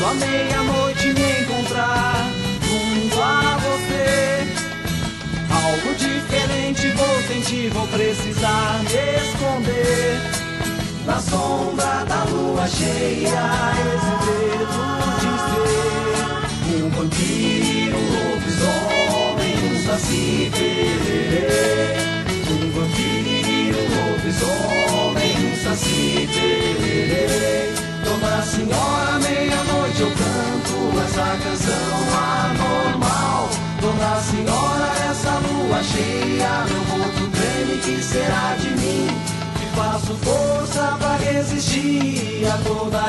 Quando meia-noite me encontrar junto a você, algo diferente vou sentir, vou precisar me esconder. Na sombra da lua cheia, esse dedo de ser um vampiro, um lobisomem, um saci pererê. Um vampiro, um lobisomem, um saci pererê. Dona Senhora, meia-noite eu canto essa canção anormal. Dona Senhora, essa lua cheia, meu corpo treme, que será de mim? Que faço força pra resistir a toda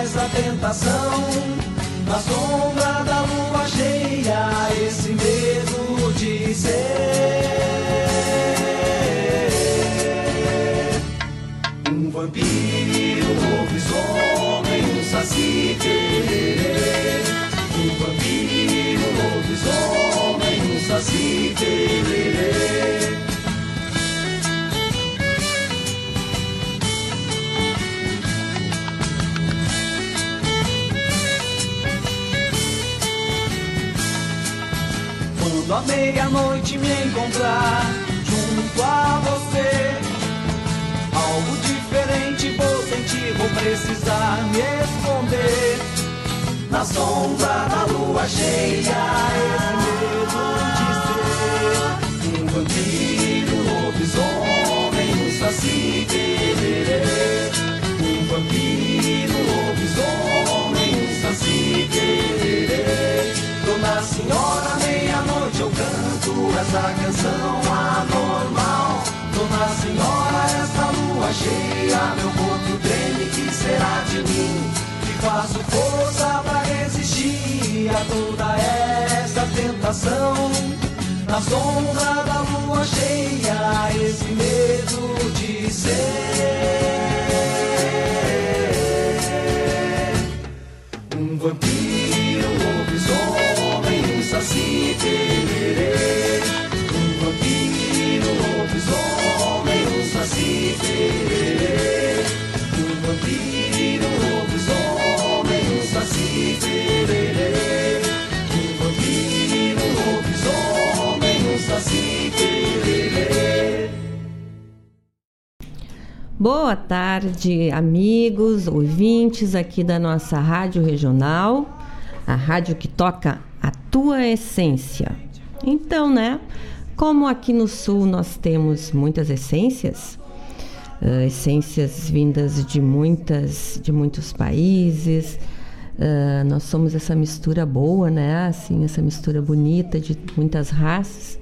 essa tentação. Na sombra da lua cheia, esse medo de ser um vampiro, um lobisomem, um saci lobisomem, um saci. Quando a meia-noite me encontrar junto a você, algo diferente vou sentir, vou precisar me esconder. Na sombra da lua cheia, esse medo de ser um vampiro, um lobisomem, um saci pererê. Um vampiro, um lobisomem, um saci pererê. Dona Senhora, meia-noite eu canto essa canção anormal. Dona Senhora, essa lua cheia, meu corpo treme, que será de mim? Faço força pra resistir a toda essa tentação. Na sombra da lua cheia, esse medo de ser um vampiro, um lobisomem, um saci Boa tarde, amigos, ouvintes aqui da nossa rádio regional, a rádio que toca a tua essência. Então, né? Como aqui no sul nós temos muitas essências, uh, essências vindas de muitas, de muitos países. Uh, nós somos essa mistura boa, né? Assim, essa mistura bonita de muitas raças.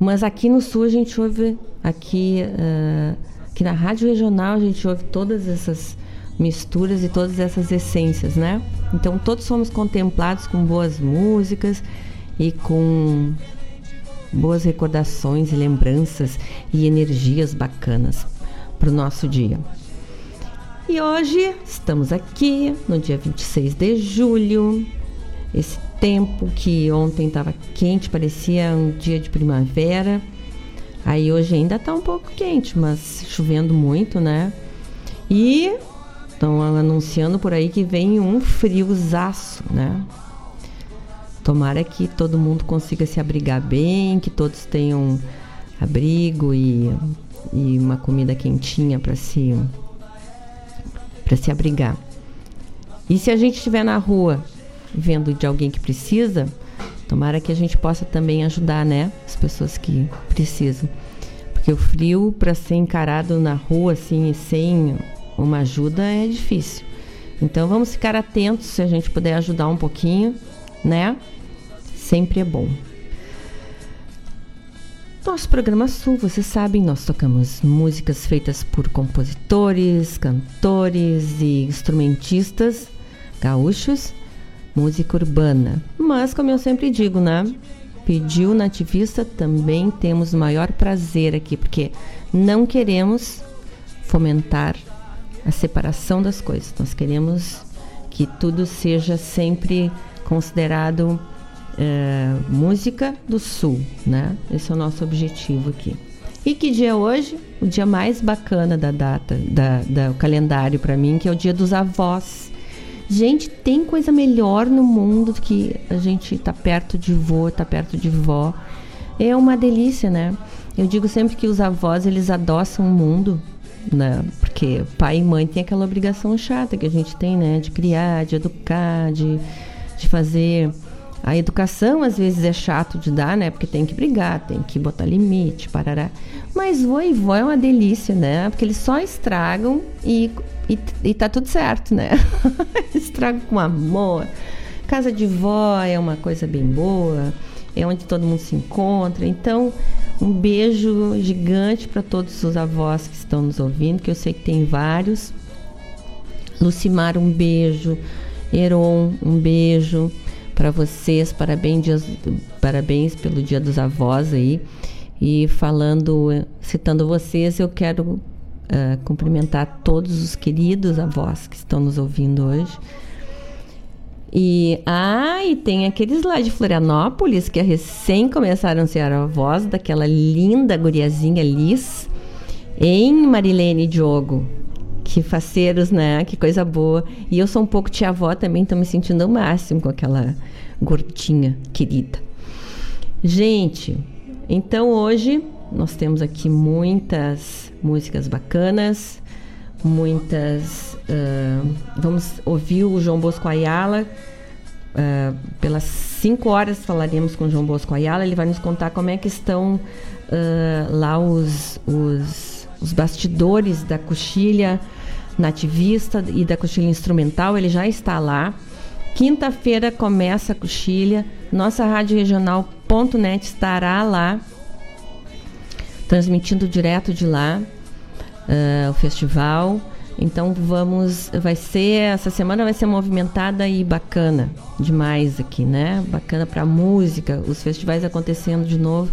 Mas aqui no sul a gente ouve aqui uh, que na rádio regional a gente ouve todas essas misturas e todas essas essências, né? Então todos somos contemplados com boas músicas e com boas recordações e lembranças e energias bacanas para o nosso dia. E hoje estamos aqui no dia 26 de julho, esse tempo que ontem estava quente, parecia um dia de primavera. Aí hoje ainda tá um pouco quente, mas chovendo muito, né? E estão anunciando por aí que vem um friozaço, né? Tomara que todo mundo consiga se abrigar bem, que todos tenham abrigo e, e uma comida quentinha para se para se abrigar. E se a gente estiver na rua vendo de alguém que precisa, tomara que a gente possa também ajudar, né? As pessoas que precisam. Porque o frio, para ser encarado na rua assim, sem uma ajuda, é difícil. Então vamos ficar atentos se a gente puder ajudar um pouquinho, né? Sempre é bom. Nosso programa Sul, vocês sabem, nós tocamos músicas feitas por compositores, cantores e instrumentistas gaúchos, música urbana. Mas, como eu sempre digo, né? Pediu nativista, também temos o maior prazer aqui, porque não queremos fomentar a separação das coisas. Nós queremos que tudo seja sempre considerado é, música do Sul, né? Esse é o nosso objetivo aqui. E que dia é hoje? O dia mais bacana da data, da, da o calendário para mim, que é o dia dos avós. Gente, tem coisa melhor no mundo do que a gente tá perto de vô, tá perto de vó. É uma delícia, né? Eu digo sempre que os avós, eles adoçam o mundo, né? Porque pai e mãe tem aquela obrigação chata que a gente tem, né? De criar, de educar, de, de fazer a educação às vezes é chato de dar, né? Porque tem que brigar, tem que botar limite, parará. Mas vô e vó é uma delícia, né? Porque eles só estragam e, e, e tá tudo certo, né? estragam com amor. Casa de vó é uma coisa bem boa, é onde todo mundo se encontra. Então, um beijo gigante para todos os avós que estão nos ouvindo, que eu sei que tem vários. Lucimar, um beijo. Heron, um beijo para vocês. Parabéns, dias, parabéns pelo Dia dos Avós aí. E falando, citando vocês, eu quero uh, cumprimentar todos os queridos avós que estão nos ouvindo hoje. E, ah, e tem aqueles lá de Florianópolis que recém começaram a ser avós daquela linda guriazinha Liz, em Marilene Diogo. Que faceiros, né? Que coisa boa. E eu sou um pouco tia-avó também, estou me sentindo o máximo com aquela gordinha querida. Gente, então hoje nós temos aqui muitas músicas bacanas, muitas. Uh, vamos ouvir o João Bosco Ayala. Uh, pelas 5 horas falaremos com o João Bosco Ayala. Ele vai nos contar como é que estão uh, lá os, os, os bastidores da coxilha nativista e da coxilha instrumental, ele já está lá. Quinta-feira começa a coxilha. Nossa rádio regional.net estará lá, transmitindo direto de lá uh, o festival. Então vamos, vai ser essa semana vai ser movimentada e bacana demais aqui, né? Bacana para música, os festivais acontecendo de novo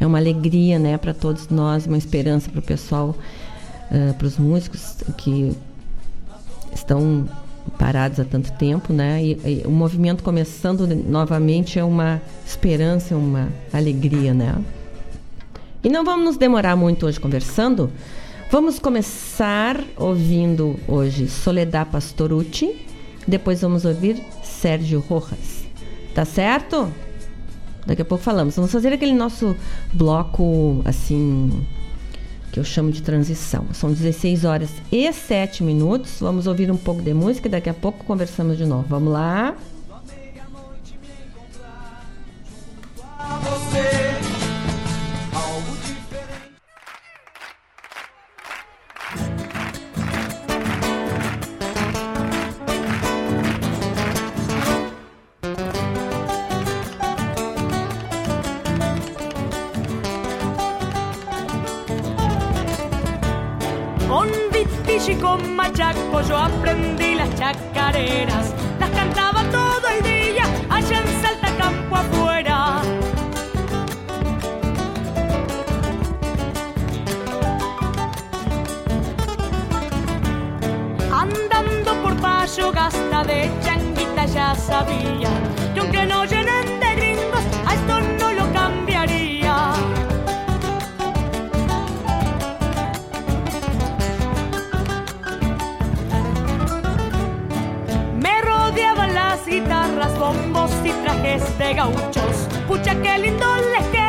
é uma alegria, né, para todos nós, uma esperança para o pessoal uh, para os músicos que estão parados há tanto tempo, né? E, e, o movimento começando novamente é uma esperança, uma alegria, né? E não vamos nos demorar muito hoje conversando. Vamos começar ouvindo hoje Soledad Pastorucci, depois vamos ouvir Sérgio Rojas. Tá certo? Daqui a pouco falamos. Vamos fazer aquele nosso bloco assim que eu chamo de transição. São 16 horas e 7 minutos. Vamos ouvir um pouco de música e daqui a pouco conversamos de novo. Vamos lá. Yo aprendí las chacareras, las cantaba todo el día allá en Salta Campo afuera. Andando por payo gasta de changuita ya sabía, que aunque no llenen de gauchos. Pucha, qué lindo les queda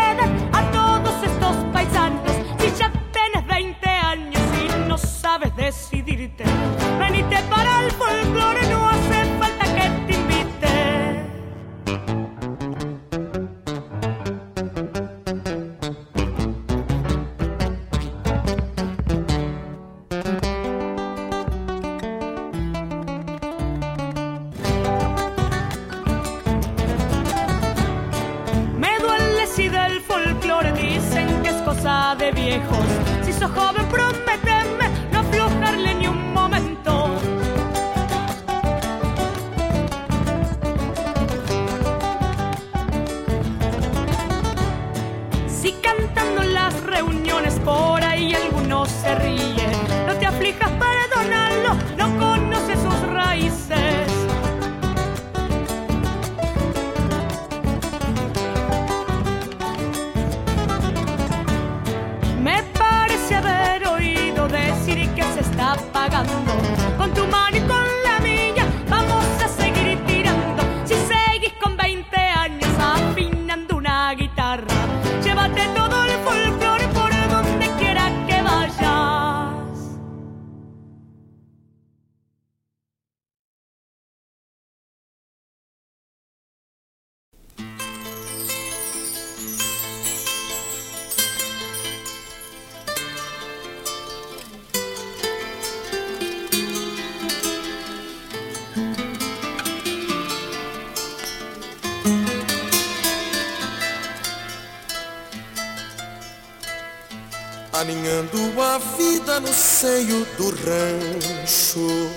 vida no seio do rancho.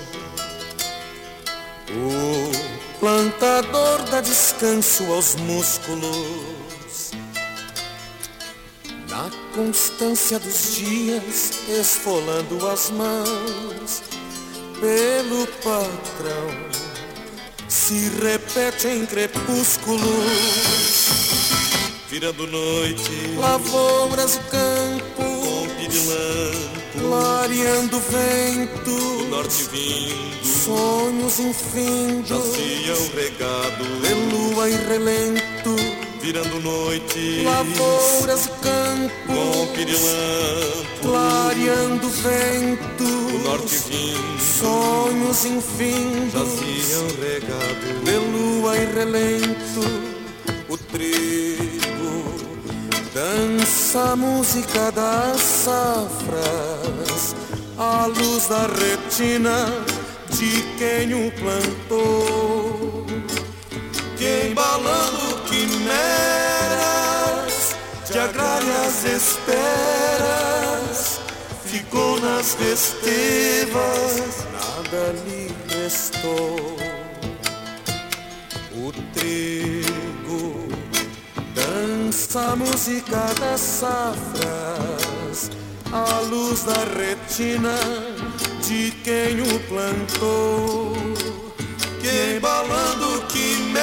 O plantador dá descanso aos músculos. Na constância dos dias, esfolando as mãos pelo patrão, se repete em crepúsculos virando noite, lavouras de lampo, clareando vento, o norte vindo, sonhos infindos, jaziam regado, de lua e relento, virando noite, lavouras e campo, pompe de lampo, clareando vento, o norte vindo, sonhos infindos, jaziam regado, de lua e relento, o trigo Dança a música das safras, a luz da retina de quem o plantou, que embalando quimeras de agrárias esperas, ficou nas festivas, nada lhe restou. O trigo Dança a música das safras, a luz da retina de quem o plantou, que embalando quimeras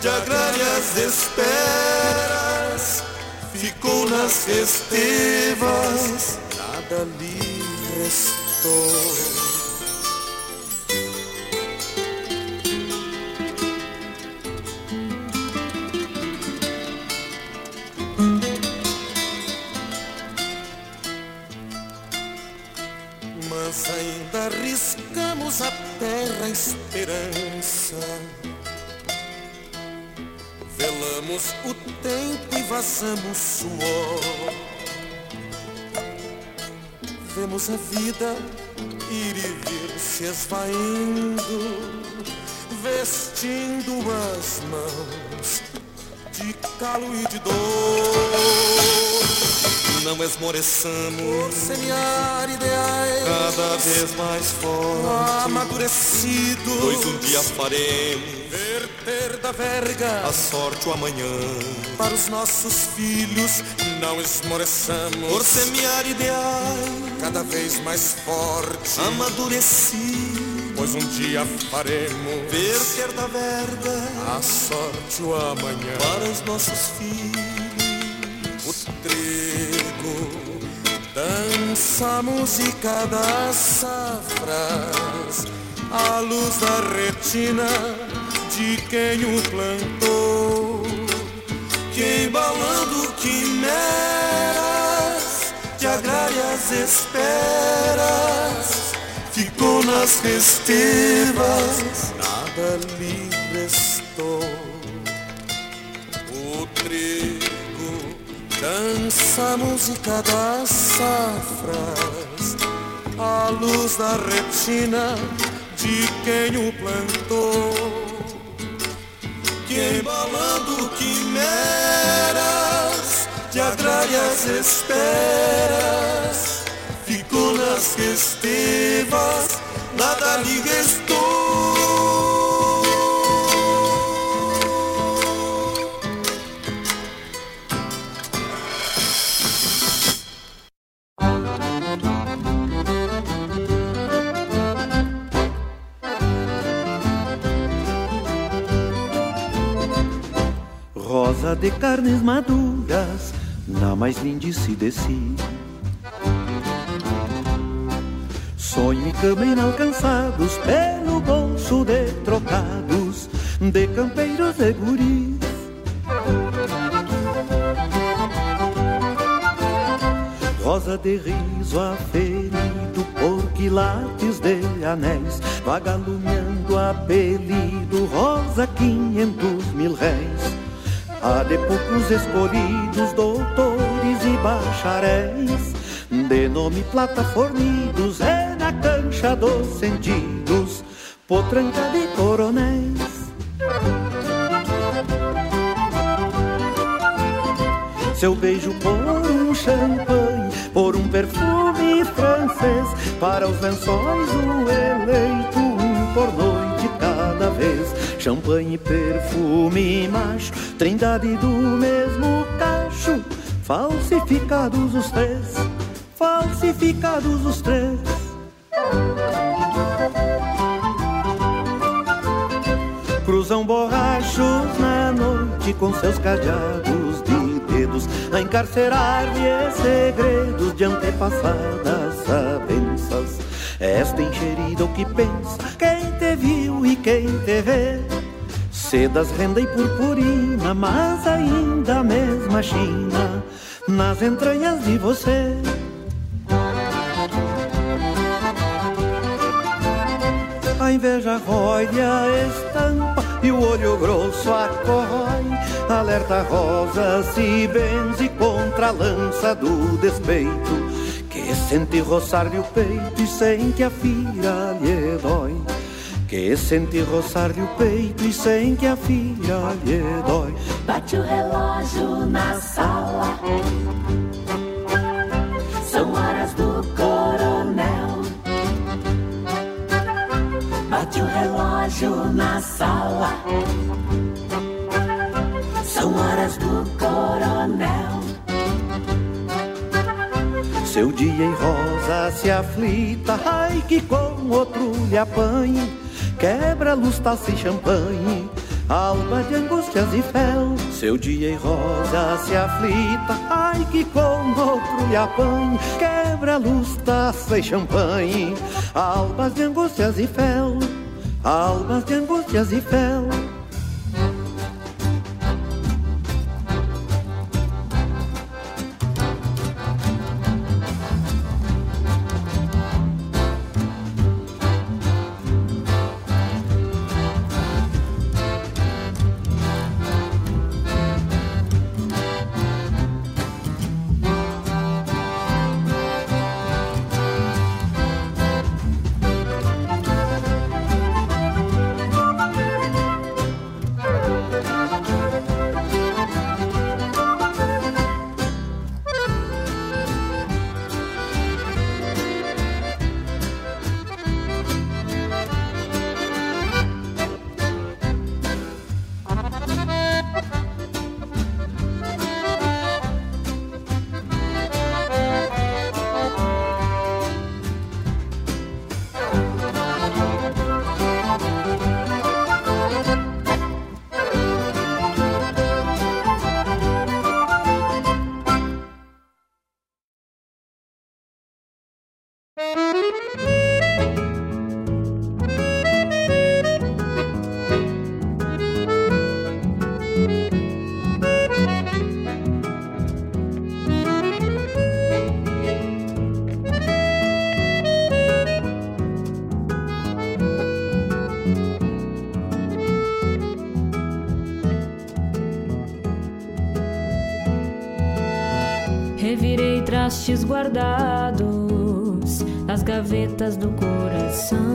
de agrárias esperas, ficou nas festivas, nada lhe restou. A terra esperança. Velamos o tempo e vazamos suor. Vemos a vida ir e vir se esvaindo, vestindo as mãos de calo e de dor não esmoreçamos Por semear ideais. Cada vez mais forte Amadurecidos. Pois um dia faremos Verter da verga. A sorte o amanhã. Para os nossos filhos Não esmoreçamos Por semear ideais Cada vez mais forte Amadurecidos. Pois um dia faremos Verter da verga A sorte o amanhã. Para os nossos filhos Dança a música das safras, a luz da retina de quem o plantou, que embalando quimeras de agrárias esperas, ficou nas festivas, nada lhe restou. O trigo Dança a música das safras, a luz da retina de quem o plantou, que embalando quimeras de agrárias esperas, ficou nas festivas, nada lhe restou. Rosa de carnes maduras na mais lindice de si. Sonho e cama inalcançados pelo bolso de trocados de campeiros e guris. Rosa de riso aferido por quilates de anéis, vagalumeando apelido, rosa quinhentos mil réis Há de poucos escolhidos, doutores e bacharéis, de nome plataformidos, é na cancha dos sentidos, potranca de coronéis. Seu beijo por um champanhe, por um perfume francês, para os lençóis o eleito, um por noite cada vez. Champanhe, perfume, macho, trindade do mesmo cacho, falsificados os três, falsificados os três. Cruzam borrachos na noite com seus cadeados de dedos a encarcerar-lhe segredos de antepassadas sabenças. Esta encherida o que pensa quem te viu e quem te vê. Sedas, renda e purpurina, mas ainda a mesma China nas entranhas de você. A inveja rói a estampa e o olho grosso acorrói. Alerta rosa se benze contra a lança do despeito. Que sente roçar-lhe o peito e sente a fira lhe dói. Que sente roçar-lhe o peito e sem que a filha lhe dói. Bate o relógio na sala. São horas do coronel. Bate o relógio na sala. São horas do coronel. Seu dia em rosa se aflita, ai que com outro lhe apanhe. Quebra luz, taça e champanhe, alma de angústias e fel. Seu dia em rosa se aflita, ai que com outro lhe apanhe. Quebra luz, taça e champanhe, almas de angústias e fel. Almas de angústias e fel. Guardados nas gavetas do coração.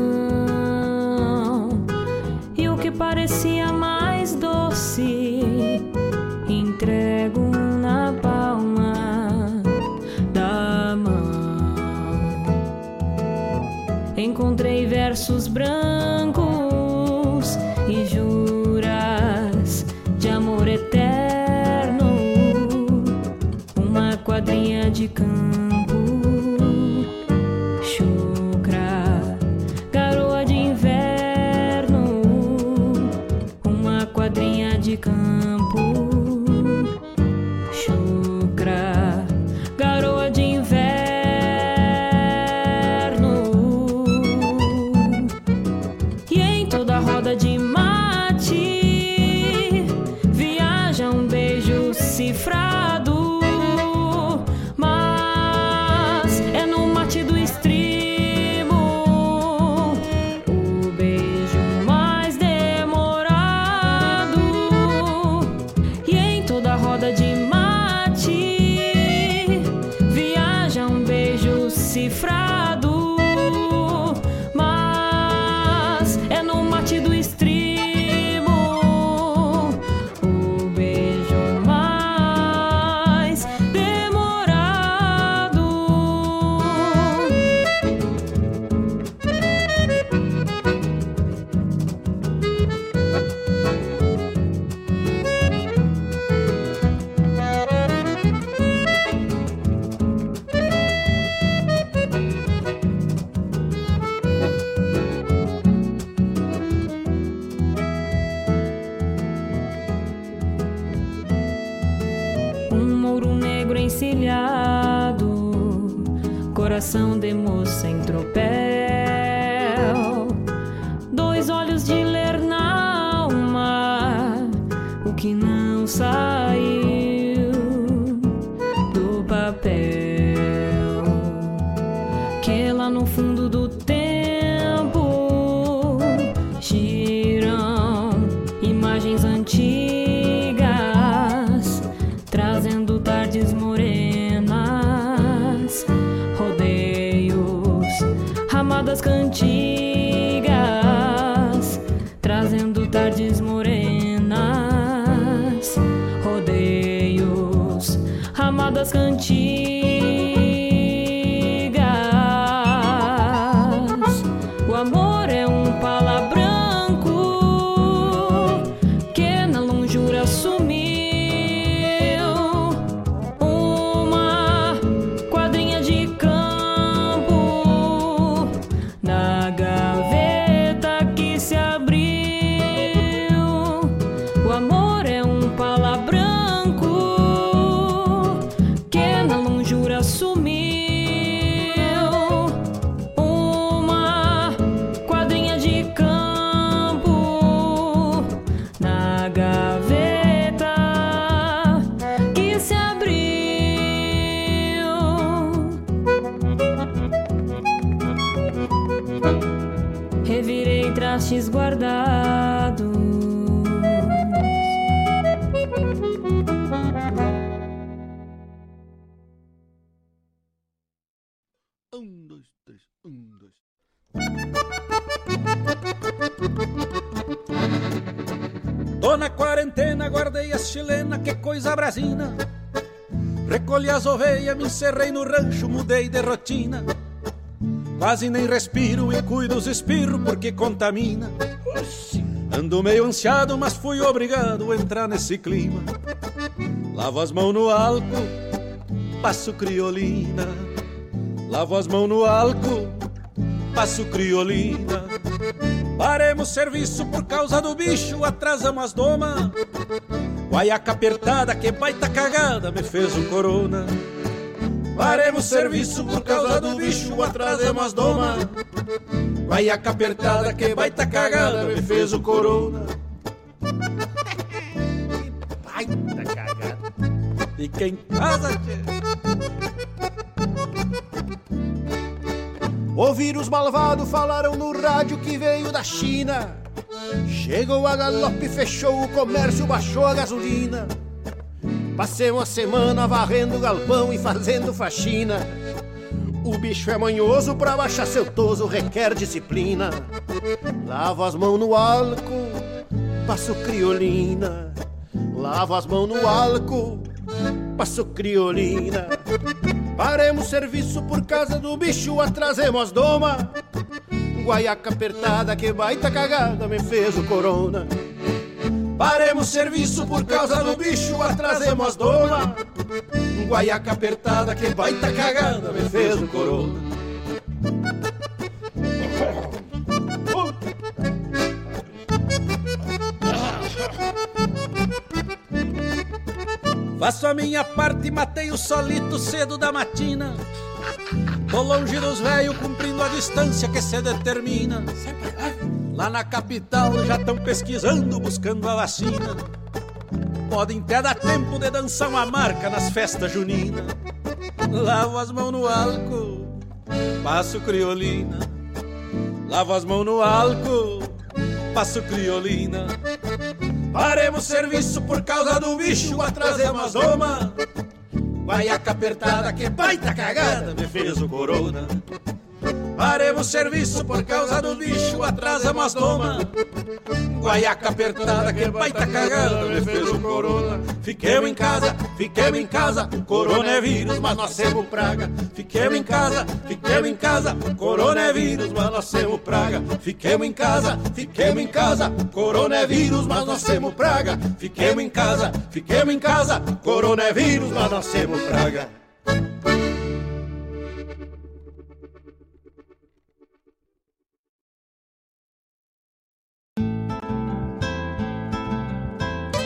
Encerrei no rancho, mudei de rotina. Quase nem respiro e cuido os espirros porque contamina. Ando meio ansiado, mas fui obrigado a entrar nesse clima. Lavo as mãos no álcool, passo criolina. Lavo as mãos no álcool, passo criolina. Paremos serviço por causa do bicho, atrasamos as doma. Guaiaca apertada, que baita cagada, me fez um corona. Paremos serviço por causa do bicho, atrasamos as doma. Guaiaca apertada, que baita cagada, me fez o corona. baita cagada. Fica em casa, tchê. O vírus malvado falaram no rádio que veio da China. Chegou a galope, fechou o comércio, baixou a gasolina. Passei uma semana varrendo galpão e fazendo faxina. O bicho é manhoso, pra baixar seu toso requer disciplina. Lavo as mãos no álcool, passo criolina. Lavo as mãos no álcool, passo criolina. Paremos serviço por causa do bicho, atrasemos as doma. Guaiaca apertada, que baita cagada, me fez o corona. Paremos serviço por causa do bicho, atrasemos as doma. Guaiaca apertada, que baita cagada, me fez o corona. Faço a minha parte, matei o solito cedo da matina. Tô longe dos velhos, cumprindo a distância que se determina. Lá na capital já estão pesquisando, buscando a vacina. Podem até dar tempo de dançar uma marca nas festas juninas. Lavo as mãos no álcool, passo criolina. Lavo as mãos no álcool, passo criolina. Paremos serviço por causa do bicho, atrasemos as doma. Guaiaca apertada, que baita cagada, me fez o corona. Paremos serviço por causa do bicho, atrasamos as doma. Guaiaca apertada, que baita cagada, me fez o corona. Fiquemos em casa, fiquemos em casa, corona é vírus, mas nós temos praga. Fiquemos em casa, fiquemos em casa, corona é vírus, mas nós temos praga. Fiquemos em casa, fiquemos em casa, corona é vírus, mas nós temos praga. Fiquemos em casa, fiquemos em casa, corona é vírus, mas nós temos praga.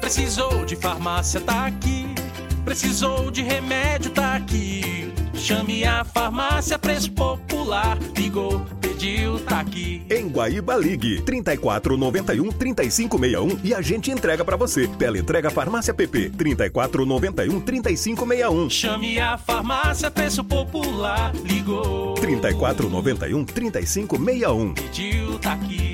Precisou de farmácia, tá aqui. Precisou de remédio, tá aqui. Chame a farmácia Preço Popular. Ligou, pediu, tá aqui. Em Guaíba Ligue 34 91 3561 e a gente entrega pra você. Pela entrega Farmácia PP 34 91 3561. Chame a farmácia Preço Popular. Ligou, 34 91 3561. pediu, tá aqui.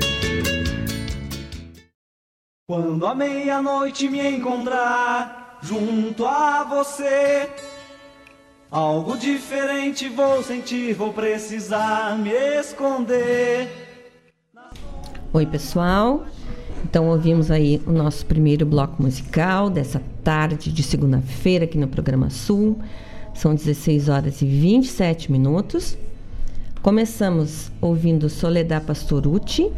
Quando a meia-noite me encontrar junto a você, algo diferente vou sentir, vou precisar me esconder. Oi, pessoal. Então ouvimos aí o nosso primeiro bloco musical dessa tarde de segunda-feira aqui no programa Sul. São 16 horas e 27 minutos. Começamos ouvindo Soledad Pastorucci,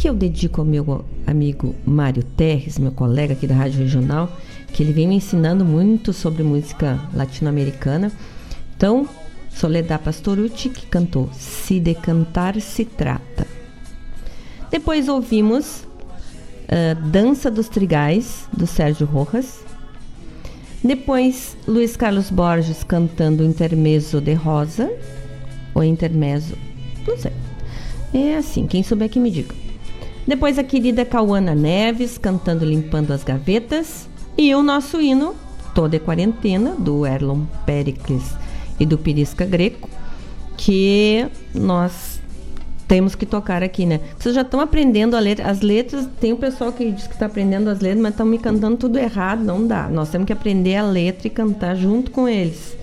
que eu dedico ao meu amigo Mário Terres, meu colega aqui da Rádio Regional, que ele vem me ensinando muito sobre música latino-americana. Então, Soledad Pastorucci, que cantou Se de Cantar Se Trata. Depois ouvimos uh, Dança dos Trigais, do Sérgio Rojas. Depois, Luiz Carlos Borges cantando Intermezzo de Rosa, ou Intermezzo, não sei. É assim, quem souber que me diga. Depois a querida Cauana Neves cantando Limpando as Gavetas. E o nosso hino, Toda é Quarentena, do Erlon Pericles e do Pirisca Greco, que nós temos que tocar aqui, né? Vocês já estão aprendendo letra, as letras. Tem o pessoal que diz que está aprendendo as letras, mas estão me cantando tudo errado. Não dá. Nós temos que aprender a letra e cantar junto com eles.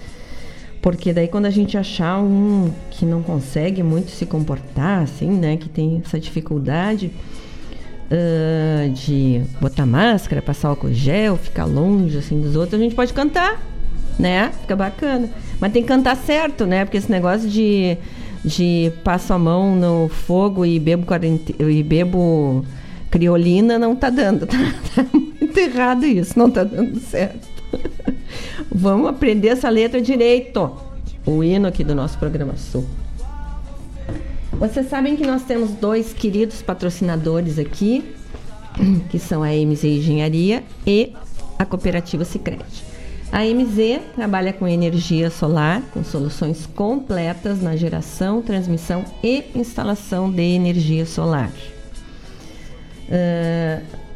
Porque daí quando a gente achar um que não consegue muito se comportar, assim, né? Que tem essa dificuldade uh, de botar máscara, passar álcool gel, ficar longe, assim, dos outros, a gente pode cantar, né? Fica bacana. Mas tem que cantar certo, né? Porque esse negócio de, de passo a mão no fogo e bebo, e bebo criolina não tá dando. Tá, tá muito errado isso, não tá dando certo. Vamos aprender essa letra direito. O hino aqui do nosso programa Sul. Vocês sabem que nós temos dois queridos patrocinadores aqui, que são a MZ Engenharia e a Cooperativa Sicredi. A MZ trabalha com energia solar, com soluções completas na geração, transmissão e instalação de energia solar. Uh,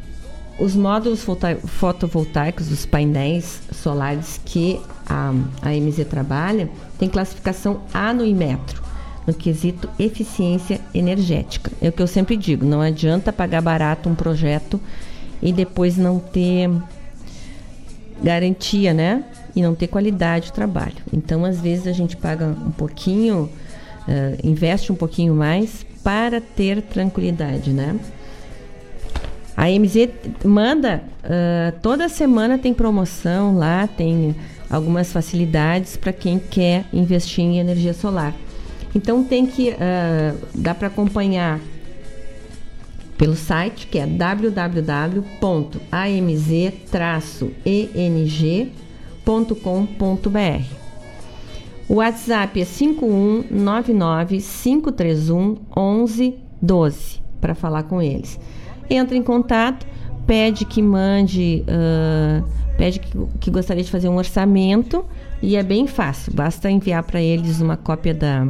os módulos fotovoltaicos, os painéis solares que a, a MZ trabalha, tem classificação A no quesito eficiência energética. É o que eu sempre digo, não adianta pagar barato um projeto e depois não ter garantia, né? E não ter qualidade de trabalho. Então, às vezes, a gente paga um pouquinho, uh, investe um pouquinho mais para ter tranquilidade, né? A MZ manda, uh, toda semana tem promoção lá, tem algumas facilidades para quem quer investir em energia solar. Então tem que uh, dá para acompanhar pelo site que é O WhatsApp é 5199 531 1112 para falar com eles. Entra em contato, pede que mande, uh, pede que, que gostaria de fazer um orçamento e é bem fácil, basta enviar para eles uma cópia da,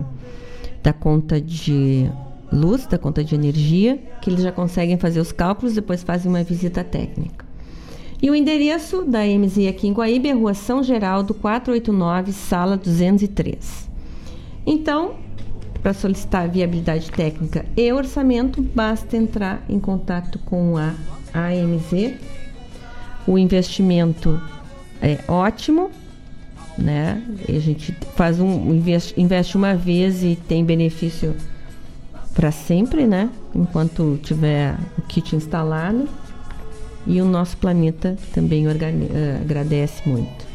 da conta de luz, da conta de energia, que eles já conseguem fazer os cálculos, depois fazem uma visita técnica. E o endereço da MZ aqui em Guaíba é Rua São Geraldo, 489, sala 203. Então, para solicitar viabilidade técnica e orçamento, basta entrar em contato com a AMZ. O investimento é ótimo, né? A gente faz um investe uma vez e tem benefício para sempre, né? Enquanto tiver o kit instalado. E o nosso planeta também eh, agradece muito.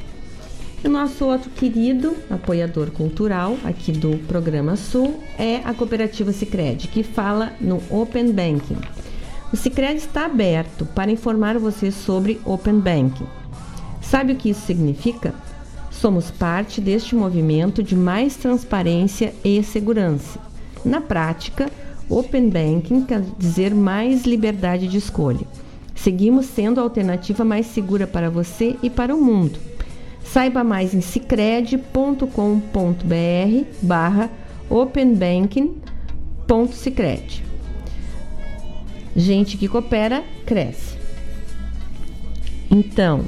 E o nosso outro querido apoiador cultural aqui do programa Sul é a cooperativa Sicredi, que fala no Open Banking. O Sicredi está aberto para informar você sobre Open Banking. Sabe o que isso significa? Somos parte deste movimento de mais transparência e segurança. Na prática, Open Banking quer dizer mais liberdade de escolha. Seguimos sendo a alternativa mais segura para você e para o mundo. Saiba mais em cicred.com.br barra openbanking.cicred. Gente que coopera, cresce. Então,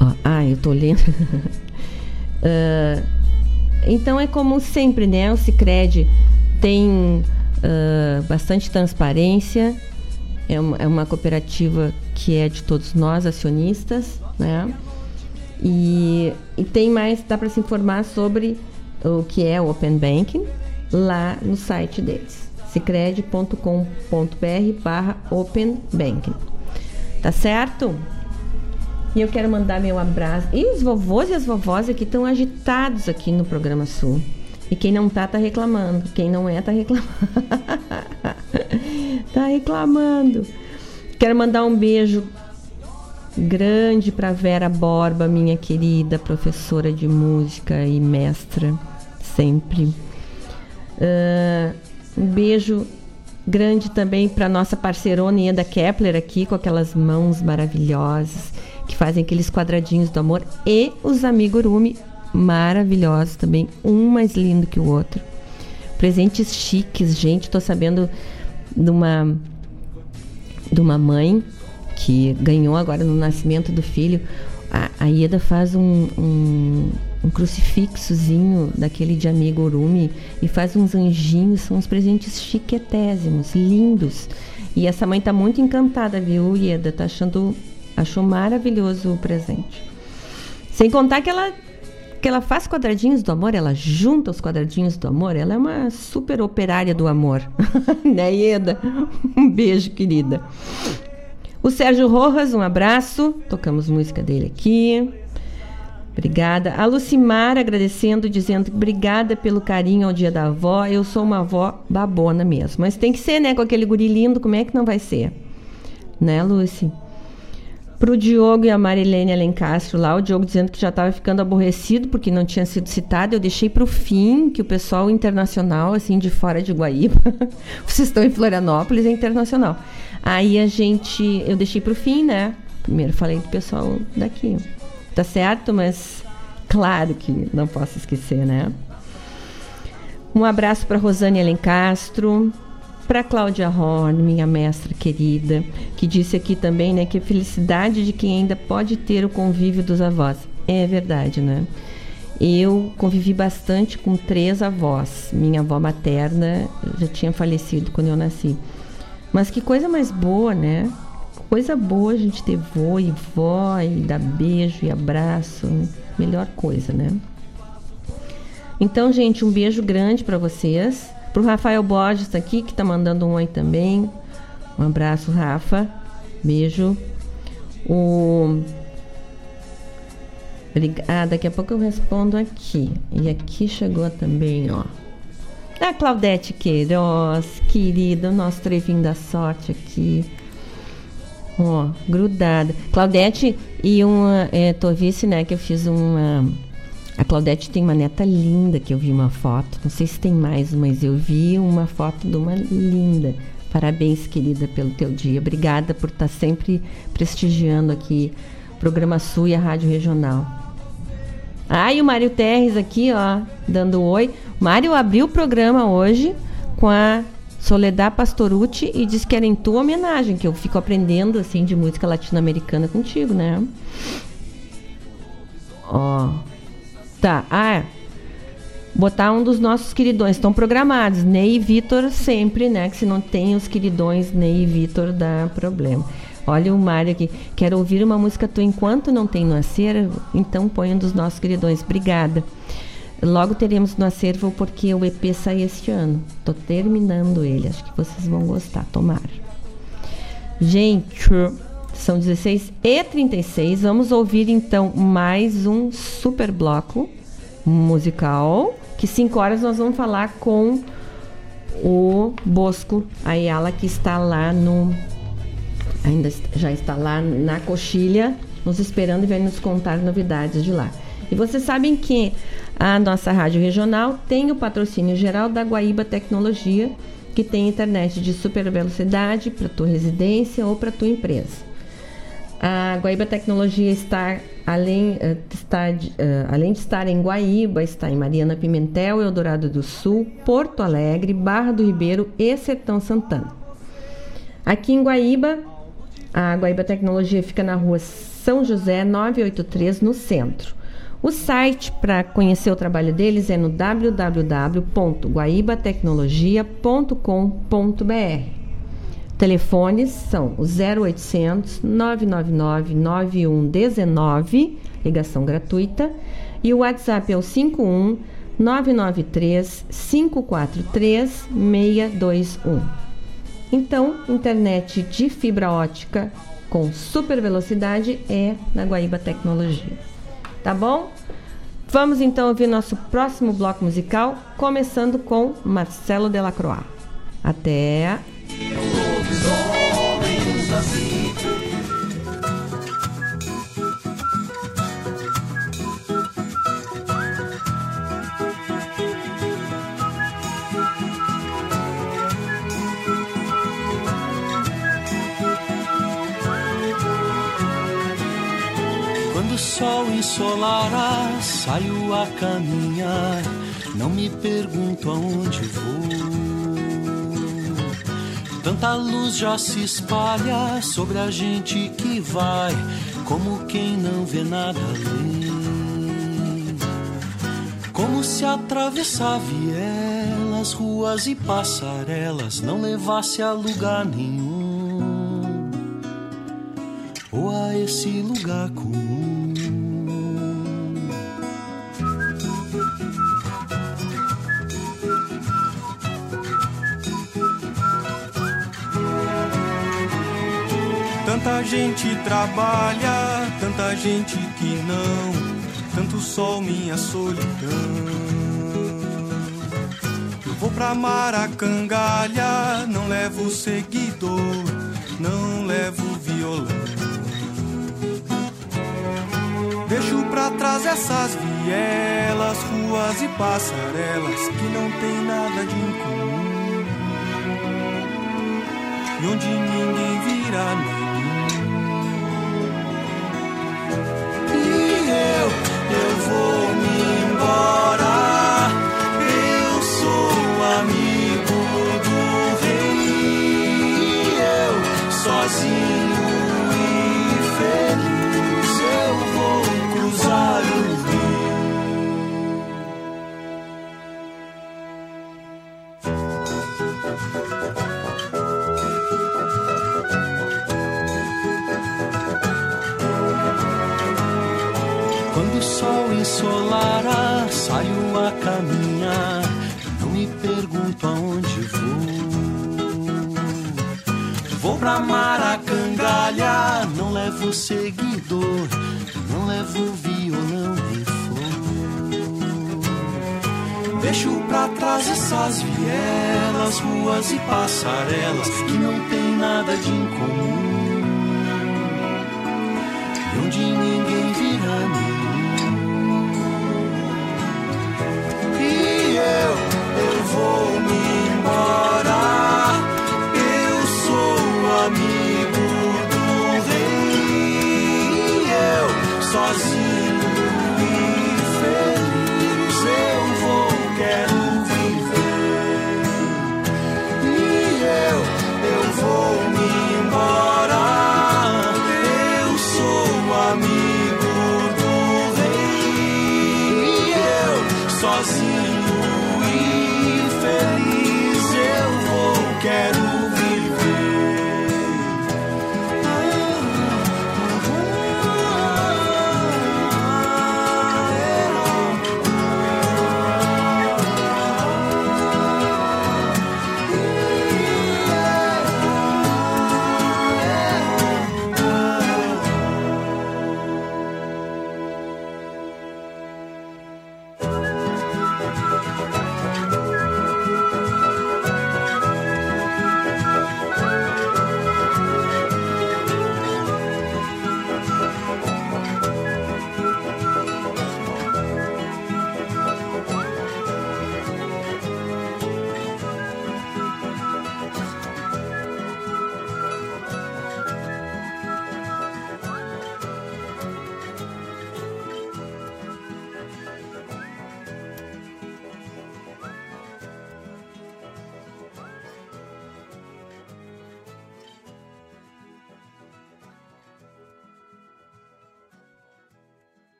ó, ah, eu tô lendo. uh, então é como sempre, né? O Cicred tem uh, bastante transparência é uma, é uma cooperativa que é de todos nós, acionistas, né? E, e tem mais, dá para se informar sobre o que é o Open Banking lá no site deles, cicred.com.br barra Open Banking. Tá certo? E eu quero mandar meu abraço. E os vovôs e as vovós aqui estão agitados aqui no programa Sul. E quem não tá, tá reclamando. Quem não é, tá reclamando. tá reclamando. Quero mandar um beijo grande para Vera Borba, minha querida professora de música e mestra, sempre. Uh, um beijo grande também para nossa parceirona Ieda Kepler aqui, com aquelas mãos maravilhosas que fazem aqueles quadradinhos do amor. E os amigos Urumi, maravilhosos também, um mais lindo que o outro. Presentes chiques, gente, tô sabendo de uma de uma mãe que ganhou agora no nascimento do filho. A, a Ieda faz um, um, um crucifixozinho daquele de amigo Urumi e faz uns anjinhos, são uns presentes chiquetésimos, lindos. E essa mãe tá muito encantada, viu, Ieda? Tá achando, achou maravilhoso o presente. Sem contar que ela que ela faz quadradinhos do amor, ela junta os quadradinhos do amor, ela é uma super operária do amor. né, Ieda? Um beijo, querida. O Sérgio Rojas, um abraço. Tocamos música dele aqui. Obrigada. A Lucimar agradecendo, dizendo obrigada pelo carinho ao dia da avó. Eu sou uma avó babona mesmo. Mas tem que ser, né? Com aquele guri lindo, como é que não vai ser? Né, Lucy? Para o Diogo e a Marilene Alencastro lá, o Diogo dizendo que já estava ficando aborrecido porque não tinha sido citado. Eu deixei para o fim, que o pessoal internacional, assim, de fora de Guaíba, vocês estão em Florianópolis, é internacional. Aí a gente, eu deixei para o fim, né? Primeiro falei do pessoal daqui. Tá certo? Mas claro que não posso esquecer, né? Um abraço para Rosane Alencastro, para Cláudia Horn, minha mestra querida, que disse aqui também, né, que a felicidade de quem ainda pode ter o convívio dos avós. É verdade, né? Eu convivi bastante com três avós. Minha avó materna já tinha falecido quando eu nasci. Mas que coisa mais boa, né? Coisa boa a gente ter vô e vó e dar beijo e abraço. Melhor coisa, né? Então, gente, um beijo grande para vocês. Pro Rafael Borges aqui, que tá mandando um oi também. Um abraço, Rafa. Beijo. O... Ah, daqui a pouco eu respondo aqui. E aqui chegou também, ó. A Claudete Queiroz, querida, nosso trevinho da sorte aqui. Ó, grudada. Claudete e uma. É, tu visse, né, que eu fiz uma. A Claudete tem uma neta linda que eu vi uma foto. Não sei se tem mais, mas eu vi uma foto de uma linda. Parabéns, querida, pelo teu dia. Obrigada por estar sempre prestigiando aqui o programa Sul e a Rádio Regional. Ah, e o Mário Terres aqui, ó, dando oi. Mário abriu o programa hoje com a Soledad Pastorucci e disse que era em tua homenagem, que eu fico aprendendo assim de música latino-americana contigo, né? Ó. Tá. Ah, botar um dos nossos queridões. Estão programados. Ney e Vitor sempre, né? Que se não tem os queridões Ney e Vitor, dá problema. Olha o Mário aqui. Quero ouvir uma música tua enquanto não tem no acervo. Então põe um dos nossos queridões. Obrigada. Logo teremos no acervo porque o EP sai este ano. Tô terminando ele. Acho que vocês vão gostar. Tomara. Gente, são 16 e 36. Vamos ouvir então mais um super bloco musical. Que 5 horas nós vamos falar com o Bosco Ayala, que está lá no. Ainda já está lá na coxilha, nos esperando e vai nos contar novidades de lá. E vocês sabem que a nossa rádio regional tem o patrocínio geral da Guaíba Tecnologia, que tem internet de super velocidade para tua residência ou para tua empresa. A Guaíba Tecnologia está além, uh, está, uh, além de estar em Guaíba, está em Mariana Pimentel, Eldorado do Sul, Porto Alegre, Barra do Ribeiro e Sertão Santana. Aqui em Guaíba, a Guaíba Tecnologia fica na rua São José 983, no centro. O site para conhecer o trabalho deles é no www.guaibatecnologia.com.br. Telefones são o 0800 999 9119, ligação gratuita, e o WhatsApp é o 51 993 543 621. Então, internet de fibra ótica com super velocidade é na Guaíba Tecnologia. Tá bom? Vamos então ouvir nosso próximo bloco musical, começando com Marcelo Delacroix. Até! Quando o sol ensolará, saio a caminhar. Não me pergunto aonde vou. Tanta luz já se espalha sobre a gente que vai, como quem não vê nada além. Como se atravessar vielas, ruas e passarelas não levasse a lugar nenhum, ou a esse lugar comum. Tanta gente trabalha, tanta gente que não, tanto sol, minha solidão. Eu vou pra Maracangalha, não levo seguidor, não levo violão. Deixo pra trás essas vielas, ruas e passarelas que não tem nada de incomum. E onde ninguém virá nenhum. Eu, eu vou me embora. Seguidor, não levo violão nem flor. Deixo pra trás essas vielas, ruas e passarelas que não tem nada de incomum. onde ninguém virá nenhum. E eu, eu vou sozinho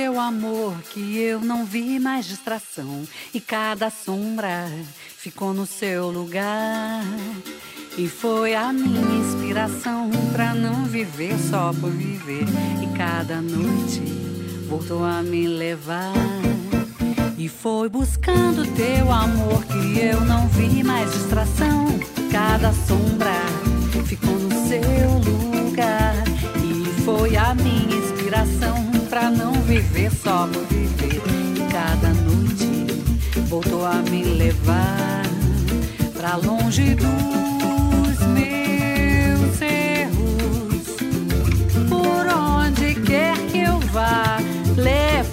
teu amor que eu não vi mais distração e cada sombra ficou no seu lugar. E foi a minha inspiração para não viver só por viver. E cada noite voltou a me levar. E foi buscando teu amor que eu não vi mais distração. Cada sombra ficou no seu lugar. E foi a minha inspiração para não viver só por viver. E cada noite voltou a me levar para longe dos meus erros. Por onde quer que eu vá, leva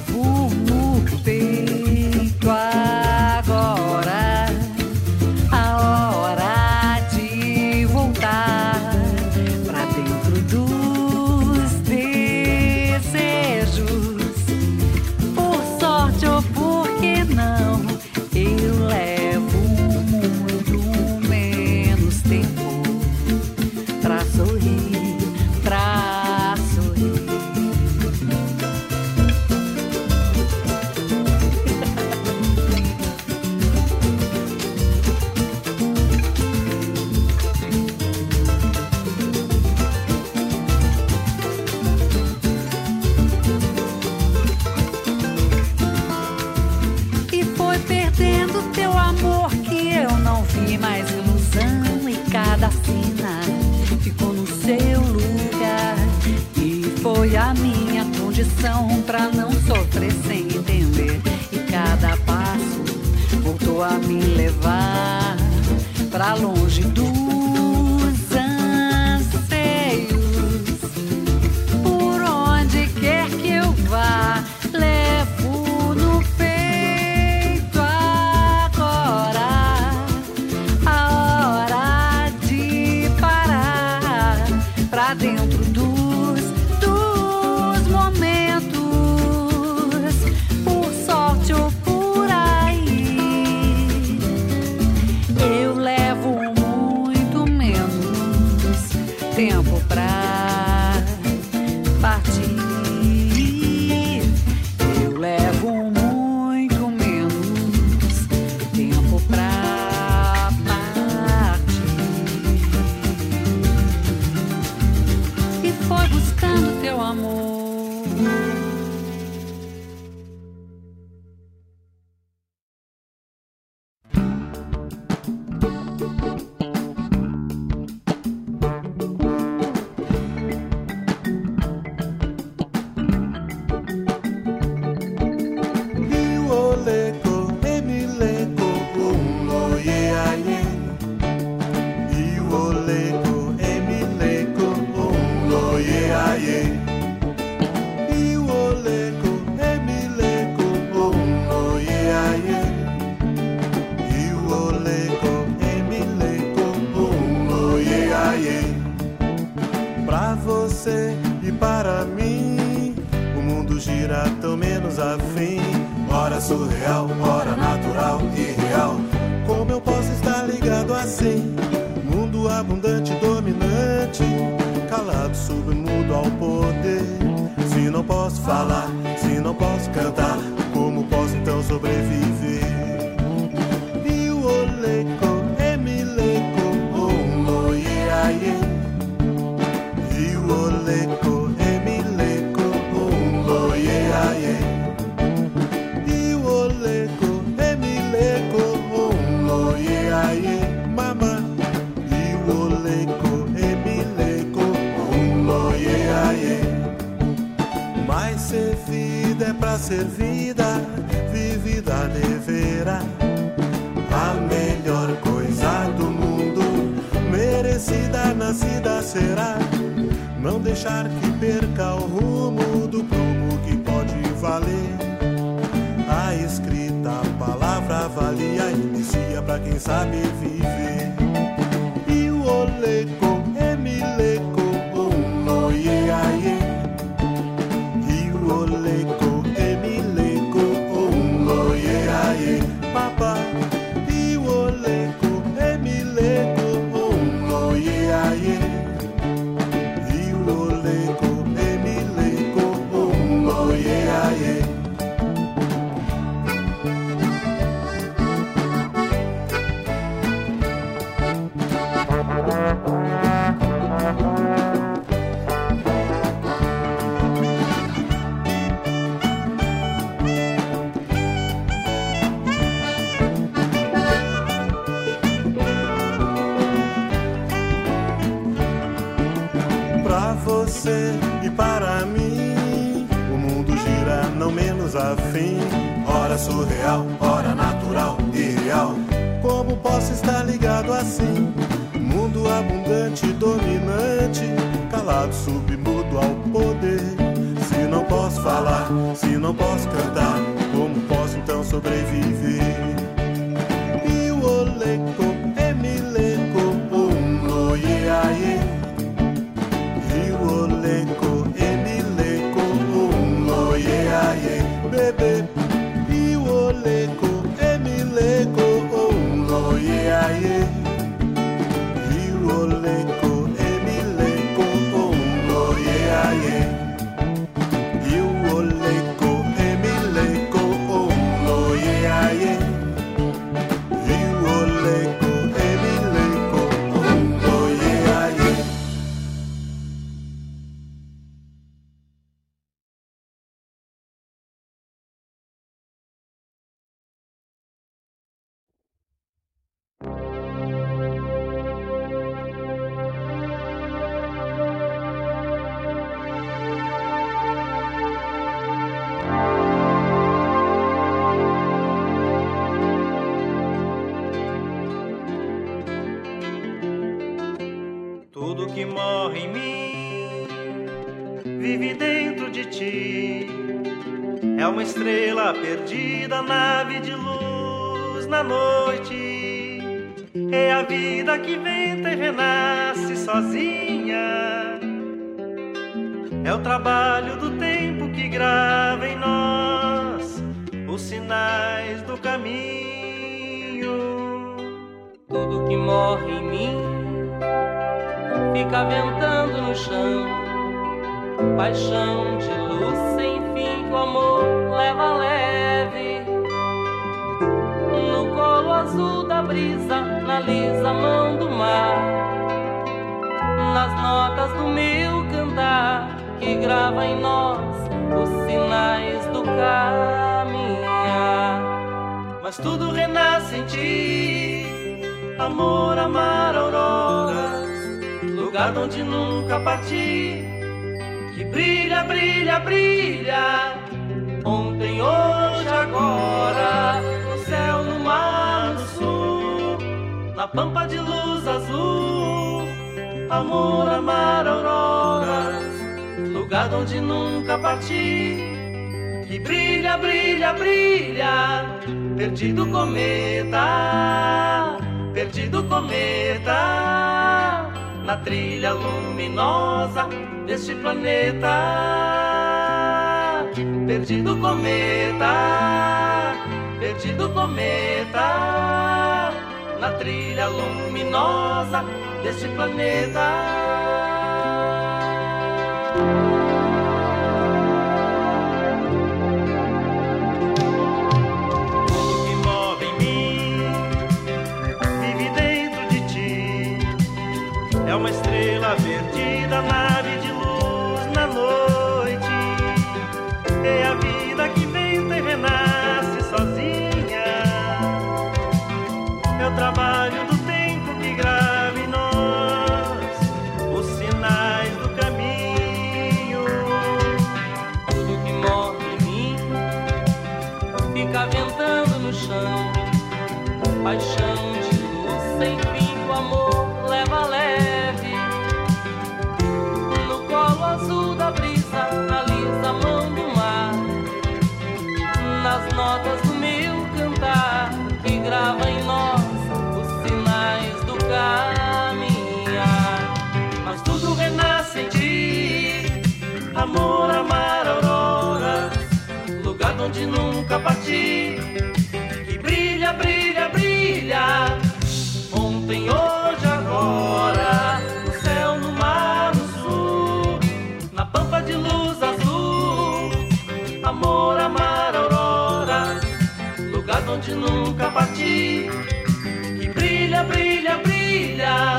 ilha,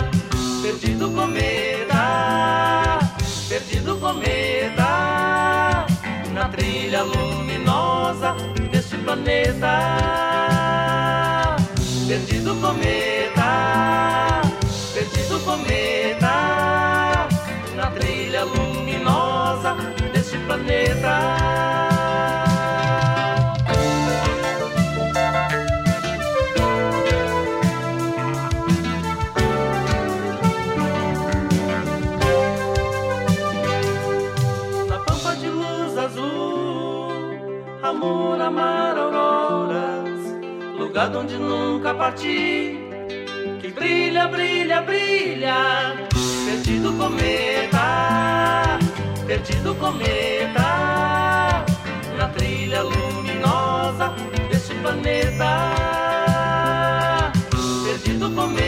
perdido cometa, perdido cometa, na trilha luminosa deste planeta. Perdido cometa, perdido cometa, na trilha luminosa deste planeta. Lugar onde nunca parti. Que brilha, brilha, brilha, perdido cometa, perdido cometa, na trilha luminosa deste planeta. Perdido cometa,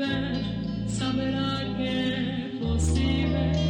Quem viver saberá que é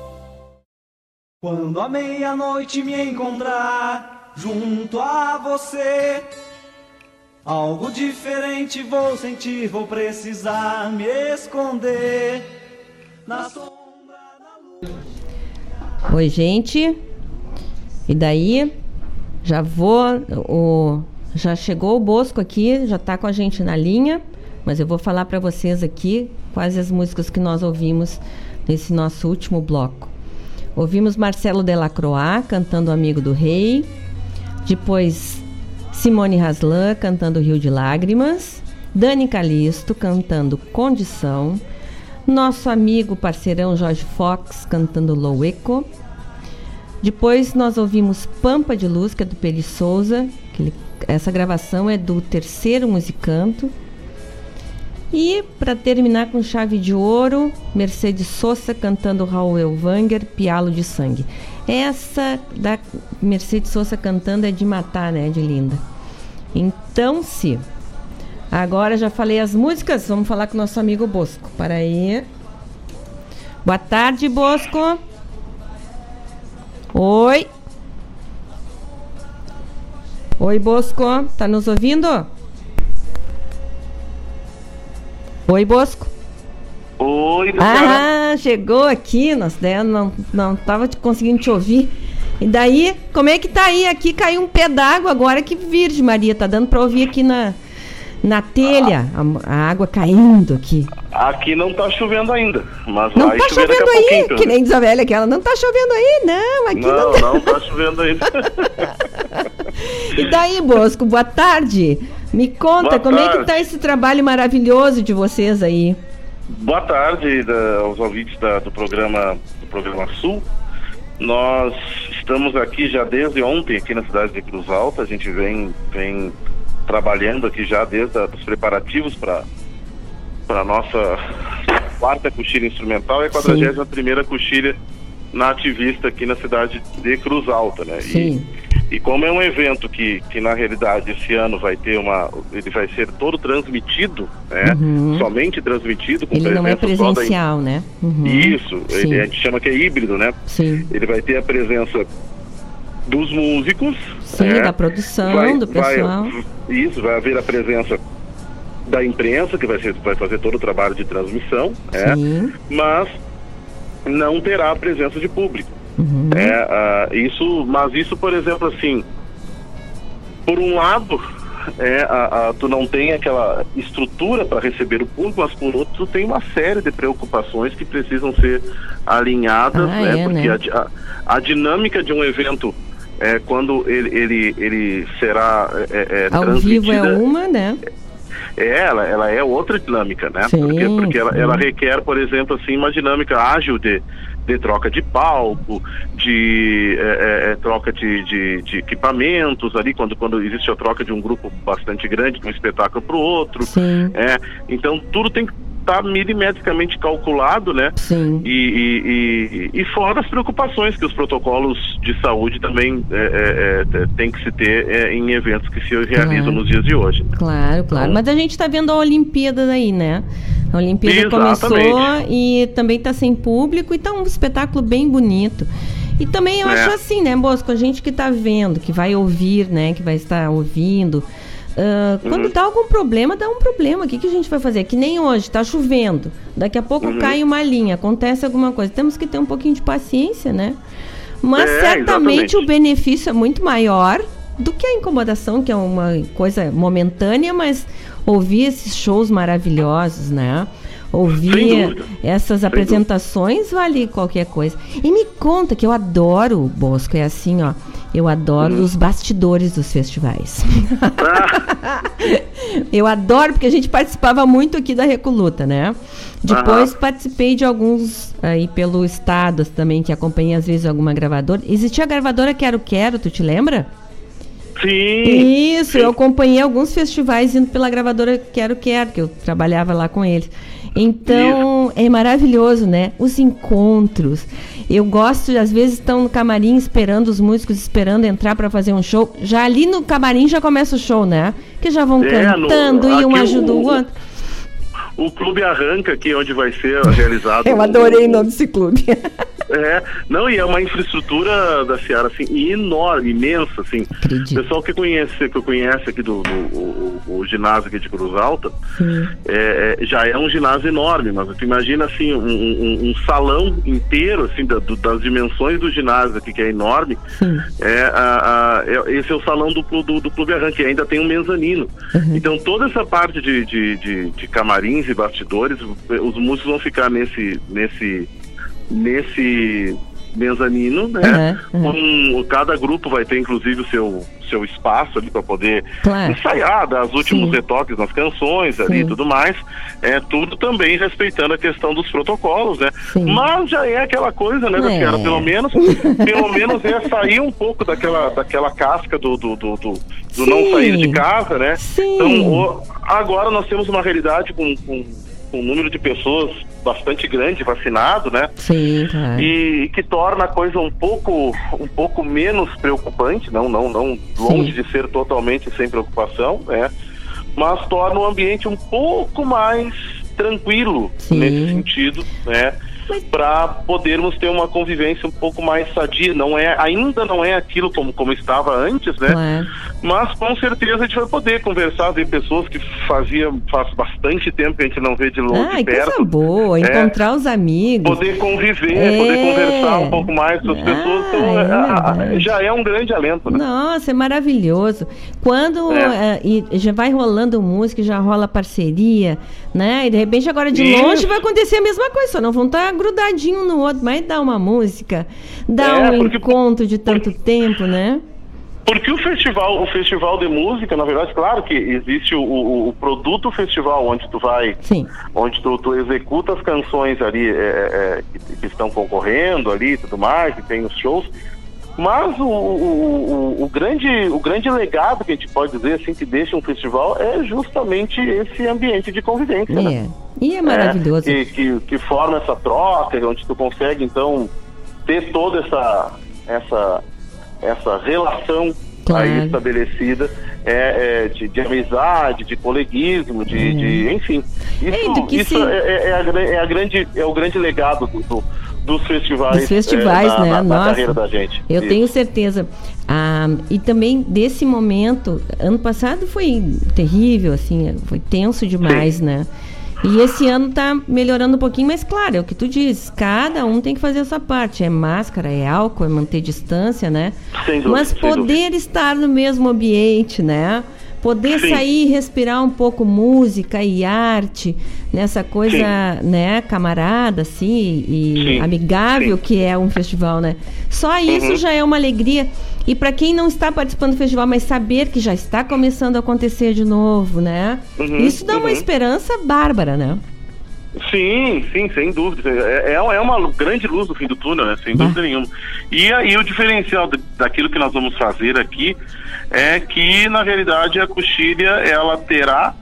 Quando a meia-noite me encontrar junto a você, algo diferente vou sentir, vou precisar me esconder na sombra da luz. Oi, gente. E daí? Já vou. O, já chegou o Bosco aqui, já está com a gente na linha, mas eu vou falar para vocês aqui quais as músicas que nós ouvimos nesse nosso último bloco. Ouvimos Marcelo Delacroix cantando Amigo do Rei. Depois Simone Haslan cantando Rio de Lágrimas. Dani Calisto cantando Condição. Nosso amigo parceirão Jorge Fox cantando Loueco. Depois nós ouvimos Pampa de Luz, que é do Peli Souza. Ele, essa gravação é do terceiro musicanto. E para terminar com chave de ouro, Mercedes Sosa cantando Raul Elvanger, Pialo de Sangue. Essa da Mercedes Sosa cantando é de matar, né, de linda. Então, se agora já falei as músicas, vamos falar com o nosso amigo Bosco. Para aí. Boa tarde, Bosco. Oi. Oi, Bosco. Tá nos ouvindo? Oi, Bosco. Oi, Ah, chegou aqui, nós né, não não tava conseguindo te ouvir. E daí, como é que tá aí? Aqui caiu um pé d'água agora que Virgem Maria tá dando para ouvir aqui na na telha, a, a, água caindo aqui. Aqui não tá chovendo ainda, mas não vai tá chover chovendo aí, que nem diz a velha que ela não tá chovendo aí, não, aqui não, não, tá. não tá chovendo ainda. E daí, Bosco, boa tarde. Me conta, Boa como é que tarde. tá esse trabalho maravilhoso de vocês aí? Boa tarde da- aos ouvintes da- do programa do programa Sul. Nós estamos aqui já desde ontem aqui na cidade de Cruz Alta. A gente vem vem trabalhando aqui já desde a, dos preparativos para para nossa quarta coxilha instrumental e a 41 primeira coxilha nativista aqui na cidade de Cruz Alta, né? Sim. E, e como é um evento que, que na realidade esse ano vai ter uma, ele vai ser todo transmitido, né? Uhum. Somente transmitido com Ele não é presença só da presencial, né? Uhum. isso, ele, a gente chama que é híbrido, né? Sim. Ele vai ter a presença dos músicos. Sim, né? da produção, Vai- do vai- pessoal. isso, vai haver a presença da imprensa, que vai, ser, vai fazer todo o trabalho de transmissão, né? Mas não terá a presença de público. Uhum. É, ah, isso, mas isso, por exemplo, assim, por um lado, é, a, a- tu não tem aquela estrutura para receber o público, mas por outro, tu tem uma série de preocupações que precisam ser alinhadas, Ah, né? é, Porque né? A, a, a dinâmica de um evento, é, quando ele, ele, ele será é, é, Ao vivo é uma, né? é, ela, ela é outra dinâmica, né? Sim, porque porque ela, ela requer, por exemplo, assim, uma dinâmica ágil de, de troca de palco, de é, é, é, troca de, de, de equipamentos ali, quando, quando existe a troca de um grupo bastante grande de um espetáculo para o outro. Sim. É, então tudo tem que estar milimetricamente calculado, né? Sim. E, e, e, e fora as preocupações que os protocolos de saúde também é, é, é, tem que se ter é, em eventos que se realizam Claro. nos dias de hoje. Claro, claro. Mas a gente tá vendo a Olimpíada daí, né? A Olimpíada Exatamente. começou e também tá sem público e tá um espetáculo bem bonito. E também eu É. acho assim, né, Bosco? A gente que tá vendo, que vai ouvir, né? Que vai estar ouvindo. Ah, Quando Uhum. dá algum problema, dá um problema. O que, que a gente vai fazer? Que nem hoje, tá chovendo. Daqui a pouco Uhum. cai uma linha, acontece alguma coisa. Temos que ter um pouquinho de paciência, né? Mas É, certamente exatamente. o benefício é muito maior do que a incomodação, que é uma coisa momentânea, mas ouvir esses shows maravilhosos, né? Ouvir essas apresentações, vale qualquer coisa. E me conta que eu adoro, Bosco, é assim, ó. Eu adoro Uhum. os bastidores dos festivais. eu adoro, porque a gente participava muito aqui da Recoluta, né? Depois participei de alguns aí pelo estado também, que acompanhei às vezes alguma gravadora. Existia a gravadora Quero Quero, tu te lembra? Sim. Isso, eu acompanhei alguns festivais indo pela gravadora Quero Quero, que eu trabalhava lá com eles. Então, é maravilhoso, né? Os encontros. Eu gosto, às vezes estão no camarim esperando os músicos esperando entrar para fazer um show. Já ali no camarim já começa o show, né? Que já vão É, no- cantando e um ajuda o o- outro. O clube arranca aqui onde vai ser realizado. Eu adorei o nome desse clube. É, não, e é uma infraestrutura da Seara, assim, enorme, imensa, assim. O pessoal que conhece, que conhece aqui do, do- o, o- ginásio aqui de Cruz Alta, é, é, já é um ginásio enorme, mas tu imagina, assim, um, um- um salão inteiro, assim, da- do- das dimensões do ginásio aqui, que é enorme, é, a- a- é- esse é o salão do, do, do Clube Arranque, ainda tem um mezanino. Então, toda essa parte de, de, de, de camarins e bastidores, os músicos vão ficar nesse, nesse, nesse mezanino, né? Com- cada grupo vai ter, inclusive, o seu, seu espaço ali para poder Claro. ensaiar, dar os últimos Sim. retoques nas canções ali e Sim. tudo mais. É tudo também respeitando a questão dos protocolos, né? Mas já é aquela coisa, né, É. Pelo menos, pelo menos é sair um pouco daquela, daquela casca do, do, do, do, do não Sim. sair de casa, né? Sim. Então, o- agora nós temos uma realidade com, com um número de pessoas bastante grande vacinado, né? Sim, claro. E que torna a coisa um pouco, um pouco menos preocupante, não, não, não longe de ser totalmente sem preocupação, né? Mas torna o ambiente um pouco mais tranquilo nesse sentido, né? Para podermos ter uma convivência um pouco mais sadia, não é, ainda não é aquilo como, como estava antes, né? Claro. Mas com certeza a gente vai poder conversar, ver pessoas que fazia faz bastante tempo que a gente não vê de longe Ai, perto. coisa boa, É, encontrar os amigos. poder conviver, É. poder conversar um pouco mais com as pessoas, então, é é, verdade. já é um grande alento, né? Nossa, é maravilhoso. Quando É. e já vai rolando música, já rola parceria, né? E de repente agora de longe vai acontecer a mesma coisa, só não vão estar grudadinho no outro, mas dá uma música, dá É, um porque- encontro de tanto tempo, né? Porque o festival, o festival de música, na verdade, claro que existe o, o- o produto festival onde tu vai, onde tu, tu executa as canções ali é, é, que, que estão concorrendo ali, e tudo mais, que tem os shows. Mas o, o, o, o grande, o grande legado que a gente pode dizer assim que deixa um festival é justamente esse ambiente de convivência. É. né? E é maravilhoso. que, que, que forma essa troca, onde tu consegue então ter toda essa essa essa relação Claro. aí estabelecida é, é, de, de amizade, de coleguismo, de, de- enfim. Isso, que isso se- é, é- é a, é a grande é o grande legado do, do- dos festivais, Dos festivais, é, na, né? na- na Nossa, carreira da gente. Eu Isso. tenho certeza. Ah, e também desse momento, ano passado foi terrível, assim, foi tenso demais, né? E esse ano tá melhorando um pouquinho, mas claro, é o que tu diz, cada um tem que fazer a sua parte. É máscara, é álcool, é manter distância, né? Sem dúvida, mas poder dúvida. estar no mesmo ambiente, né? Poder Sim. sair e respirar um pouco música e arte, nessa coisa, né, camarada, assim, e Sim, amigável que é um festival, né? Só isso Uhum. já é uma alegria. E para quem não está participando do festival, mas saber que já está começando a acontecer de novo, né? Uhum, Isso dá uma uhum. esperança bárbara, né? Sim, sim, sem dúvida. É, é é uma grande luz no fim do túnel, né? Sem dúvida nenhuma. E aí o diferencial daquilo que nós vamos fazer aqui é que, na realidade, a coxilha ela terá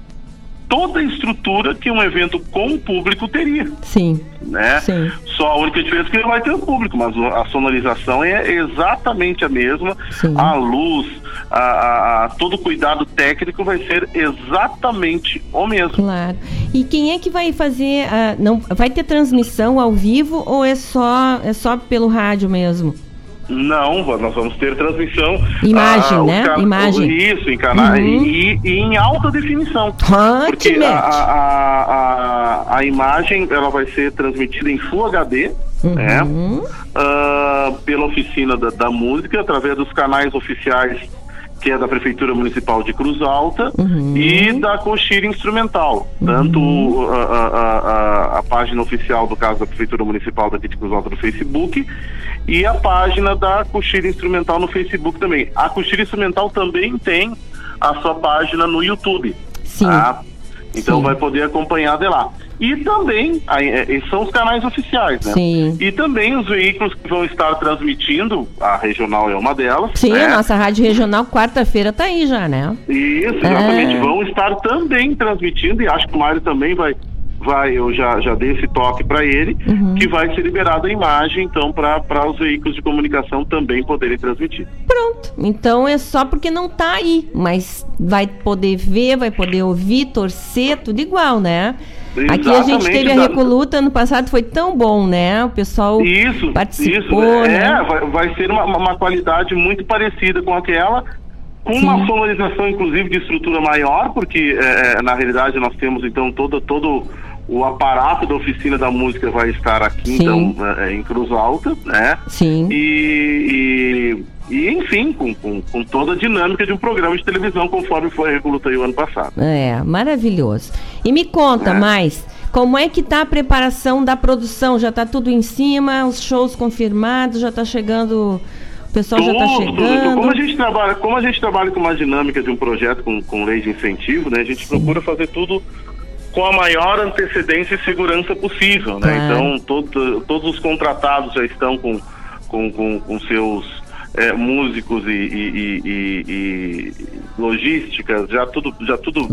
toda a estrutura que um evento com público teria. Sim. Né? Sim. Só a única diferença é que ele vai ter o público, mas a sonorização é exatamente a mesma. A luz, a, a- a- todo o cuidado técnico vai ser exatamente o mesmo. Claro. E quem é que vai fazer? ah, não, vai ter transmissão ao vivo ou é só é só pelo rádio mesmo? Não, nós vamos ter transmissão. Imagem, ah, né? ca- Imagem. Isso, em canal Uhum. e, e em alta definição. Ah, Porque que a, a, a, a imagem ela vai ser transmitida em Full HD, né? Uhum. Ah, pela oficina da, da música, através dos canais oficiais que é da Prefeitura Municipal de Cruz Alta, Uhum. e da Coxilha Instrumental. Tanto a, a- a- a página oficial, do caso da Prefeitura Municipal daqui de Cruz Alta no Facebook, e a página da Coxilha Instrumental no Facebook também. A Coxilha Instrumental também tem a sua página no YouTube. Sim. tá? Então vai poder acompanhar de lá. E também, é, são os canais oficiais, né? Sim. E também os veículos que vão estar transmitindo, a regional é uma delas. Sim, né? a nossa rádio regional quarta-feira tá aí já, né? Isso, exatamente. É. Vão estar também transmitindo, e acho que o Mário também vai, vai eu já, já dei esse toque para ele, Uhum. que vai ser liberada a imagem, então, para os veículos de comunicação também poderem transmitir. Pronto. Então é só porque não tá aí, mas vai poder ver, vai poder ouvir, torcer, tudo igual, né? Aqui a gente Exatamente, teve a Recoluta ano passado, foi tão bom, né? O pessoal Isso, participou, isso. né? É, vai, vai ser uma, uma qualidade muito parecida com aquela, com uma sonorização, inclusive, de estrutura maior, porque é, na realidade nós temos então todo, todo o aparato da oficina da música vai estar aqui, Sim. então, é, em Cruz Alta, né? Sim. E, e, e, enfim, com, com, com toda a dinâmica de um programa de televisão, conforme foi aí o ano passado. É, maravilhoso. E me conta É. mais, como é que tá a preparação da produção? Já tá tudo em cima, os shows confirmados, já tá chegando, o pessoal já tá Tudo, tudo. Então, chegando. como a gente trabalha, como a gente trabalha com uma dinâmica de um projeto com, com lei de incentivo, né? A gente procura fazer tudo com a maior antecedência e segurança possível, né? Claro. Então todo- todos os contratados já estão com com, com, com seus é, músicos e, e- e- e- logísticas, já tudo já tudo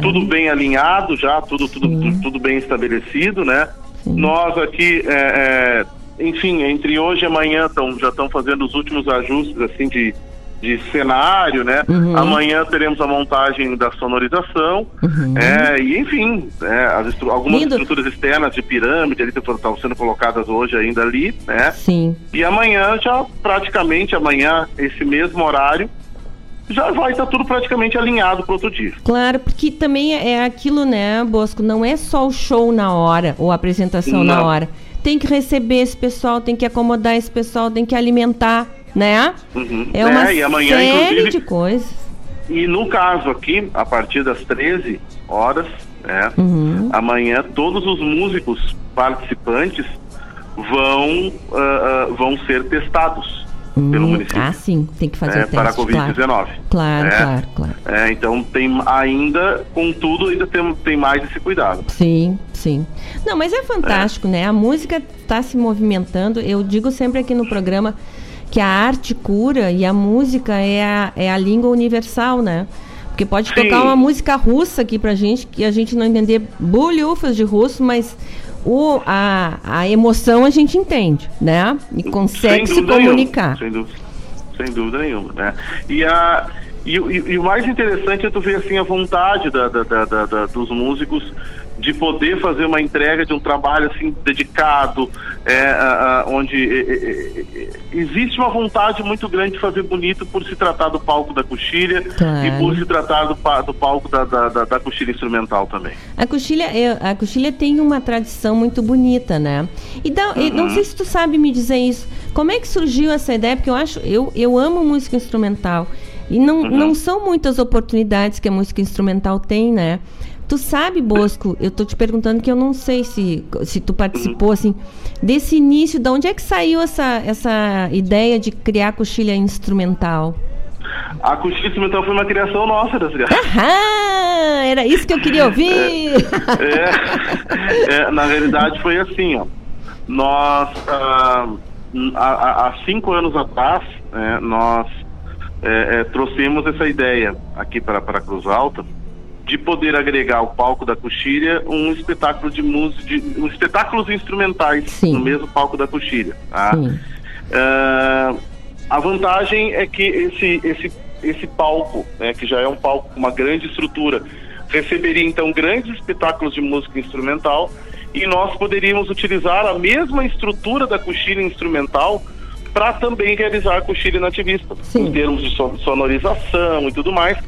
tudo bem alinhado já, tudo, tudo, tudo, tudo bem estabelecido, né? Nós aqui, é, é, enfim, entre hoje e amanhã tão, já estão fazendo os últimos ajustes assim de, de cenário, né? Uhum. Amanhã teremos a montagem da sonorização, Uhum. é, e enfim, é, as estru- algumas Lindo. estruturas externas de pirâmide ali estão sendo colocadas hoje ainda ali, né? Sim. E amanhã já praticamente amanhã esse mesmo horário já vai estar tudo praticamente alinhado para outro dia. Claro, porque também é é aquilo, né, Bosco? Não é só o show na hora ou a apresentação na Não. hora. Tem que receber esse pessoal, tem que acomodar esse pessoal, tem que alimentar, né? Uhum. É uma e amanhã, série de coisas. E no caso aqui, a partir das 13 horas, né, Uhum. amanhã todos os músicos participantes vão, ah, vão ser testados pelo Hum, município. Ah, sim, tem que fazer é, o teste. para a Covid-19. Claro, claro, É. claro, claro. É, então tem ainda, contudo, ainda tem, tem mais esse cuidado. Sim, sim. Não, mas é fantástico, né? A música está se movimentando. Eu digo sempre aqui no programa que a arte cura e a música é a, é a língua universal, né? Porque pode Sim. tocar uma música russa aqui pra gente, que a gente não entender bulhufas de russo, mas o, a, a emoção a gente entende, né? E consegue se comunicar. Nenhuma, sem, dúvida, sem dúvida nenhuma, né? E, a, e, o- e- e o mais interessante é tu ver assim a vontade da, da- da- da- dos músicos de poder fazer uma entrega de um trabalho assim dedicado, é, a- a- onde é, é, existe uma vontade muito grande de fazer bonito por se tratar do palco da coxilha Claro. e por se tratar do, do palco da, da, da, da coxilha instrumental também. A coxilha, é- a coxilha tem uma tradição muito bonita, né? E, dá- e não Uhum. sei se tu sabe me dizer isso. Como é que surgiu essa ideia? Porque eu acho, eu, eu amo música instrumental. E não, Uhum. não são muitas oportunidades que a música instrumental tem, né? Tu sabe, Bosco, eu tô te perguntando que eu não sei se, se tu participou, assim, desse início, de onde é que saiu essa, essa ideia de criar coxilha instrumental? A coxilha instrumental foi uma criação nossa, das Ah, era isso que eu queria ouvir! É, é, na realidade foi assim, ó. Nós ah, há, há- cinco anos atrás, é, nós é, é, trouxemos essa ideia aqui para para Cruz Alta de poder agregar ao palco da coxilha um espetáculo de música, de, um espetáculos instrumentais no mesmo palco da coxilha. Tá? Ah, a vantagem é que esse, esse, esse palco, né, que já é um palco com uma grande estrutura, receberia então grandes espetáculos de música instrumental e nós poderíamos utilizar a mesma estrutura da coxilha instrumental para também realizar a coxilha nativista, em termos de so- sonorização e tudo mais.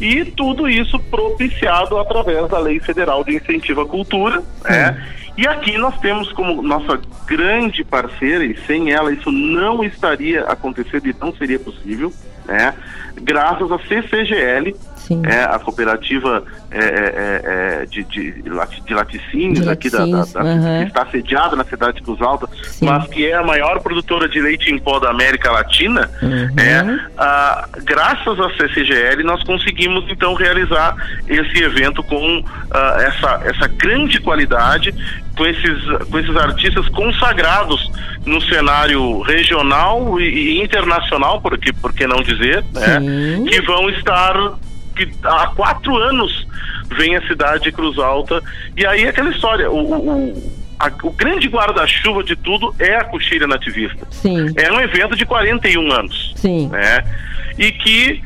E tudo isso propiciado através da Lei Federal de Incentivo à Cultura, né? E aqui nós temos como nossa grande parceira, e sem ela isso não estaria acontecendo e não seria possível, né? Graças à CCGL, é, a cooperativa é, é, é, é de, de, de laticínios De aqui da, da- da- que está sediada na cidade de Cruz Alta, mas que é a maior produtora de leite em pó da América Latina, é, ah, graças à CCGL nós conseguimos então realizar esse evento com ah, essa, essa grande qualidade, com esses, com esses artistas consagrados no cenário regional e, e internacional, por que, por que não dizer, né, que vão estar que há quatro anos vem a cidade de Cruz Alta e aí é aquela história o, o- o- a- o grande guarda-chuva de tudo é a coxilha nativista Sim. é um evento de 41 anos Sim. né e que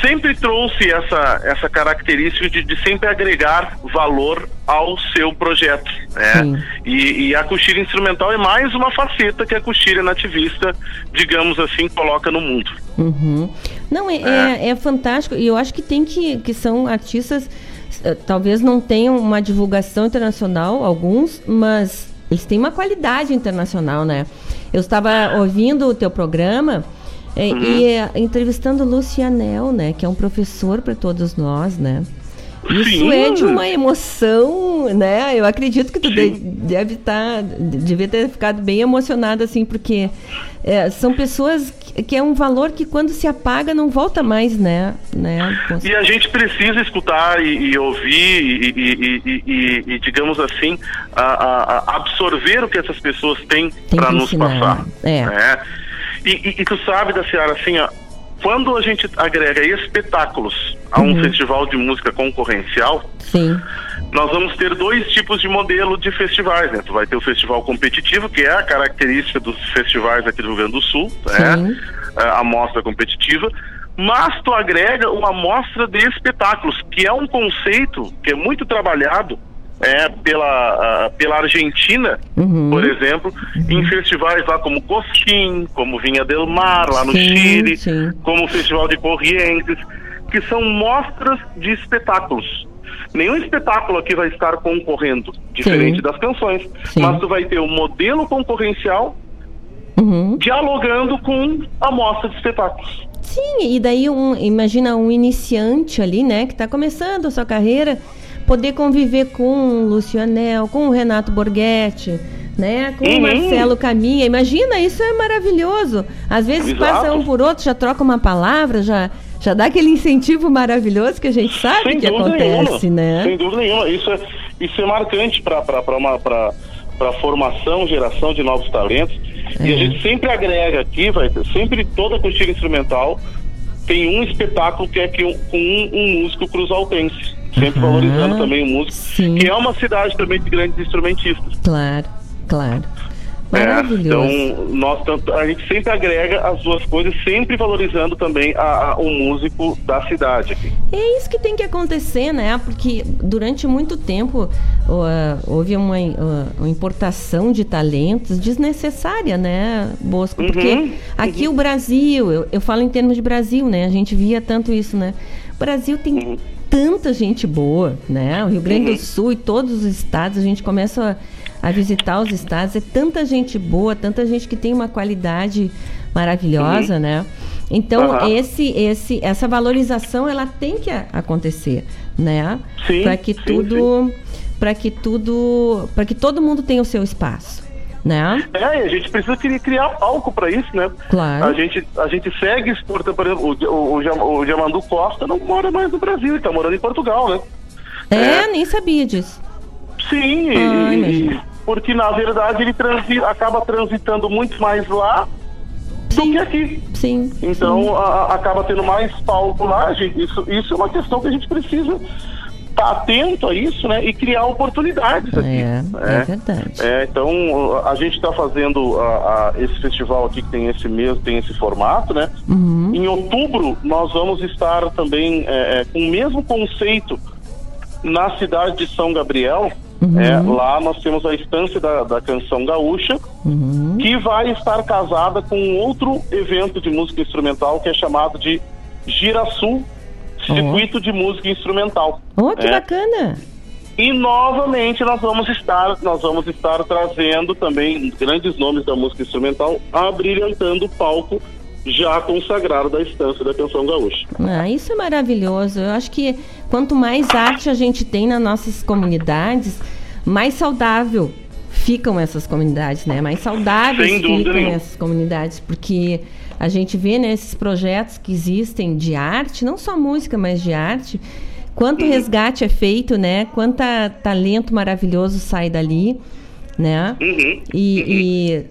sempre trouxe essa essa característica de, de sempre agregar valor ao seu projeto né e, e a coxilha instrumental é mais uma faceta que a coxilha nativista digamos assim coloca no mundo Uhum. Não, é, é, é fantástico. E eu acho que tem que. que são artistas. eh, Talvez não tenham uma divulgação internacional, alguns, mas eles têm uma qualidade internacional, né? Eu estava ouvindo o teu programa eh, Uhum. e eh, entrevistando o Lucianel, né? Que é um professor para todos nós, né? Isso Sim. é de uma emoção, né? Eu acredito que tu de- deve estar, devia ter ficado bem emocionado, assim, porque é, são pessoas que, que é um valor que quando se apaga não volta mais, né? né? E a gente precisa escutar e, e ouvir e, e- e- digamos assim, a- a- absorver o que essas pessoas têm para nos passar. é. né? E, e- e tu sabe da Seara, assim, ó, quando a gente agrega espetáculos a um Uhum. festival de música concorrencial, Sim. nós vamos ter dois tipos de modelo de festivais, né? Tu vai ter o festival competitivo, que é a característica dos festivais aqui do Rio Grande do Sul, né? A mostra competitiva. Mas tu agrega uma mostra de espetáculos, que é um conceito que é muito trabalhado é, pela, pela Argentina, Uhum. por exemplo, em festivais lá como Cosquim, como Vinha del Mar, lá no Sim, Chile, sim. como o Festival de Corrientes, que são mostras de espetáculos. Nenhum espetáculo aqui vai estar concorrendo, diferente Sim. das canções, mas tu vai ter o modelo concorrencial Uhum. dialogando com a mostra de espetáculos. Sim, e daí um, imagina um iniciante ali, né, que está começando a sua carreira, poder conviver com o Lucianel, com o Renato Borghetti, né, com o Uhum. Marcelo Caminha. Imagina, isso é maravilhoso. Às vezes Exato. passa um por outro, já troca uma palavra, já já dá aquele incentivo maravilhoso que a gente sabe Sem que acontece, nenhuma. né? Sem dúvida nenhuma. Isso é, isso é marcante para uma para para formação, geração de novos talentos. E É. a gente sempre agrega aqui, vai sempre toda a coxilha instrumental tem um espetáculo que é que um, com um, um músico cruzaltense. Sempre Aham. valorizando também o músico, que é uma cidade também de grandes instrumentistas. Claro, claro. É, Maravilhoso. então, nós, tanto- a gente sempre agrega as duas coisas, sempre valorizando também a, a- o músico da cidade aqui. É isso que tem que acontecer, né? Porque durante muito tempo ó, houve uma, ó, uma importação de talentos desnecessária, né, Bosco? Porque Uhum, aqui o Brasil, eu, eu falo em termos de Brasil, né? A gente via tanto isso, né? O Brasil tem Uhum. Tanta gente boa, né? O Rio Grande do Sul e todos os estados, a gente começa a, a visitar os estados, é tanta gente boa, tanta gente que tem uma qualidade maravilhosa, Uhum. né? Então, Aham. esse, esse, essa valorização ela tem que acontecer, né? Para que sim, tudo, para que tudo, para que todo mundo tenha o seu espaço, né? É, e a gente precisa cri- criar palco para isso, né? Claro. A gente, a gente segue exportando, por exemplo, o, o, o, Jam- o Jamandu Costa não mora mais no Brasil, ele tá morando em Portugal, né? É, nem sabia disso. Sim, e- Ah, e- imagina. porque na verdade ele transi, acaba transitando muito mais lá do que aqui. Sim. Então a- a- acaba tendo mais palco lá, gente. Isso, isso é uma questão que a gente precisa estar atento a isso, né? E criar oportunidades aqui. É, é verdade. É, então a gente está fazendo a- a- esse festival aqui que tem esse mesmo, tem esse formato, né? Uhum. Em outubro nós vamos estar também é, é, com o mesmo conceito na cidade de São Gabriel. Uhum. É, lá nós temos a estância da, da canção gaúcha, Uhum. que vai estar casada com outro evento de música instrumental que é chamado de Girasul Circuito de Música Instrumental. Oh, que É. bacana! E novamente nós vamos estar, nós vamos estar trazendo também grandes nomes da música instrumental, abrilhantando o palco já consagrado da estância da canção gaúcha. Ah, isso é maravilhoso. Eu acho que quanto mais arte a gente tem nas nossas comunidades, mais saudável ficam essas comunidades, né? Mais saudáveis ficam nenhuma. essas comunidades, porque a gente vê nesses projetos que existem de arte, não só música, mas de arte, quanto Uhum. resgate é feito, né? Quanta talento maravilhoso sai dali, né? Uhum. E,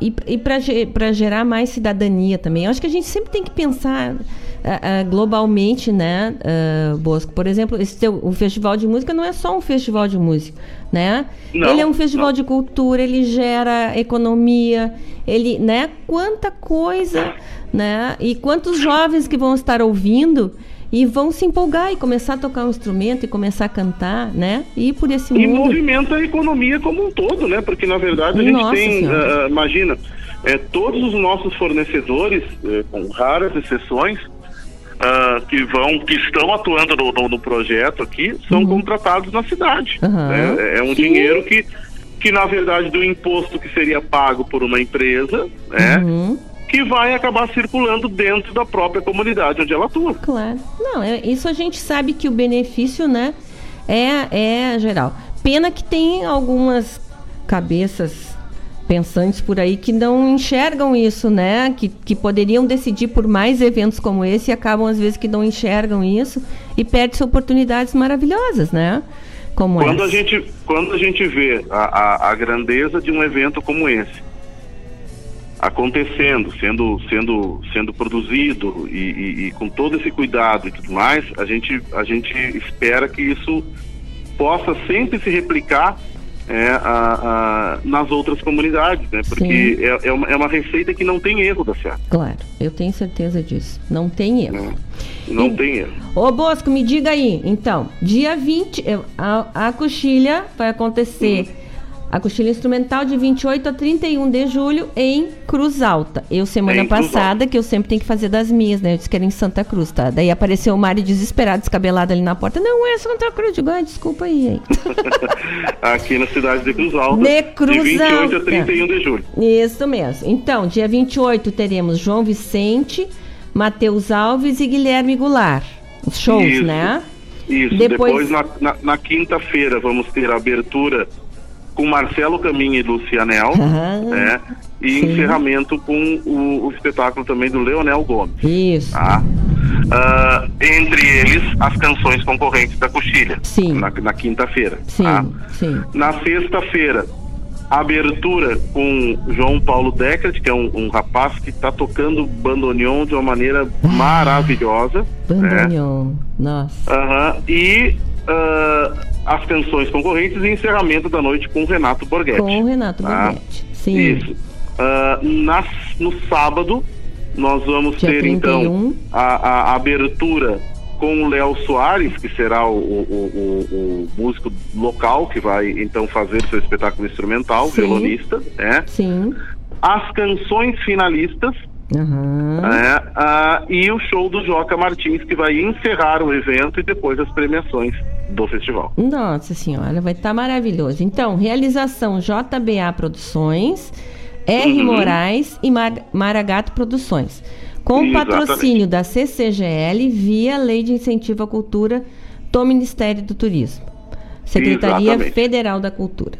e, e, para gerar mais cidadania também. Eu acho que a gente sempre tem que pensar ah, globalmente, né, ah, Bosco? Por exemplo, esse teu, o festival de música não é só um festival de música, né? Não, ele é um festival não. de cultura, ele gera economia, ele, né? Quanta coisa, né? E quantos jovens que vão estar ouvindo e vão se empolgar e começar a tocar um instrumento e começar a cantar, né? E por esse E mundo. movimenta a economia como um todo, né? Porque na verdade a gente Nossa tem, ah, imagina, é, todos os nossos fornecedores, eh, com raras exceções, ah, que vão, que estão atuando no, no- no projeto aqui, são contratados na cidade. Aham. né? É, é um Sim. dinheiro que, que na verdade do imposto que seria pago por uma empresa, né? Uhum. Que vai acabar circulando dentro da própria comunidade onde ela atua. Claro. Não, é- isso a gente sabe que o benefício, né, é, é geral. Pena que tem algumas cabeças pensantes por aí que não enxergam isso, né? Que, que poderiam decidir por mais eventos como esse e acabam às vezes que não enxergam isso e perdem oportunidades maravilhosas, né? Como Quando a gente, quando a gente vê a, a, a grandeza de um evento como esse acontecendo, sendo, sendo, sendo produzido e, e- e com todo esse cuidado e tudo mais, a gente, a gente espera que isso possa sempre se replicar é, a- a- nas outras comunidades, né? Porque é, é, uma, é uma receita que não tem erro da certo. Claro, eu tenho certeza disso. Não tem erro. Não tem erro. Ô Bosco, me diga aí, então, dia 20, eu- a, a coxilha vai acontecer, a coxilha instrumental de 28 a 31 de julho em Cruz Alta. Eu, semana passada, que eu sempre tenho que fazer das minhas, né? Eu disse que era em Santa Cruz, tá? Daí apareceu o Mário desesperado, descabelado ali na porta. Não é Santa Cruz, digo, ah, desculpa aí, hein? Aqui na cidade de Cruz Alta, De Cruz 28 a Alta. 31 de julho. Isso mesmo. Então, dia 28 teremos João Vicente, Matheus Alves e Guilherme Goulart. Os shows, Isso. né? Isso, Depois- depois, na, na- na quinta-feira vamos ter a abertura com Marcelo Caminha e Lucianel, né? E sim. encerramento com o, o espetáculo também do Leonel Gomes. Isso. Tá? Ah, entre eles, as canções concorrentes da Coxilha. Sim. Na, na quinta-feira. Sim, tá? sim. Na sexta-feira, abertura com João Paulo Deckert, que é um, um rapaz que está tocando bandoneon de uma maneira maravilhosa. né? Bandoneon. Nossa. Aham, E ah, as canções concorrentes e encerramento da noite com o Renato Borghetti. Com o Renato tá? Borghetti. Sim. Isso. Ah, nas- no sábado, nós vamos Dia ter 31. então a, a abertura com o Léo Soares, que será o, o- o- o músico local que vai então fazer seu espetáculo instrumental, Sim. violonista, né? Sim. As canções finalistas Né? Ah, e o show do Joca Martins, que vai encerrar o evento e depois as premiações do festival. Nossa senhora, vai estar maravilhoso. Então, realização JBA Produções, R. Uhum. Moraes e Mar Maragato Produções. Com Exatamente. patrocínio da CCGL via Lei de Incentivo à Cultura do Ministério do Turismo. Secretaria Exatamente. Federal da Cultura.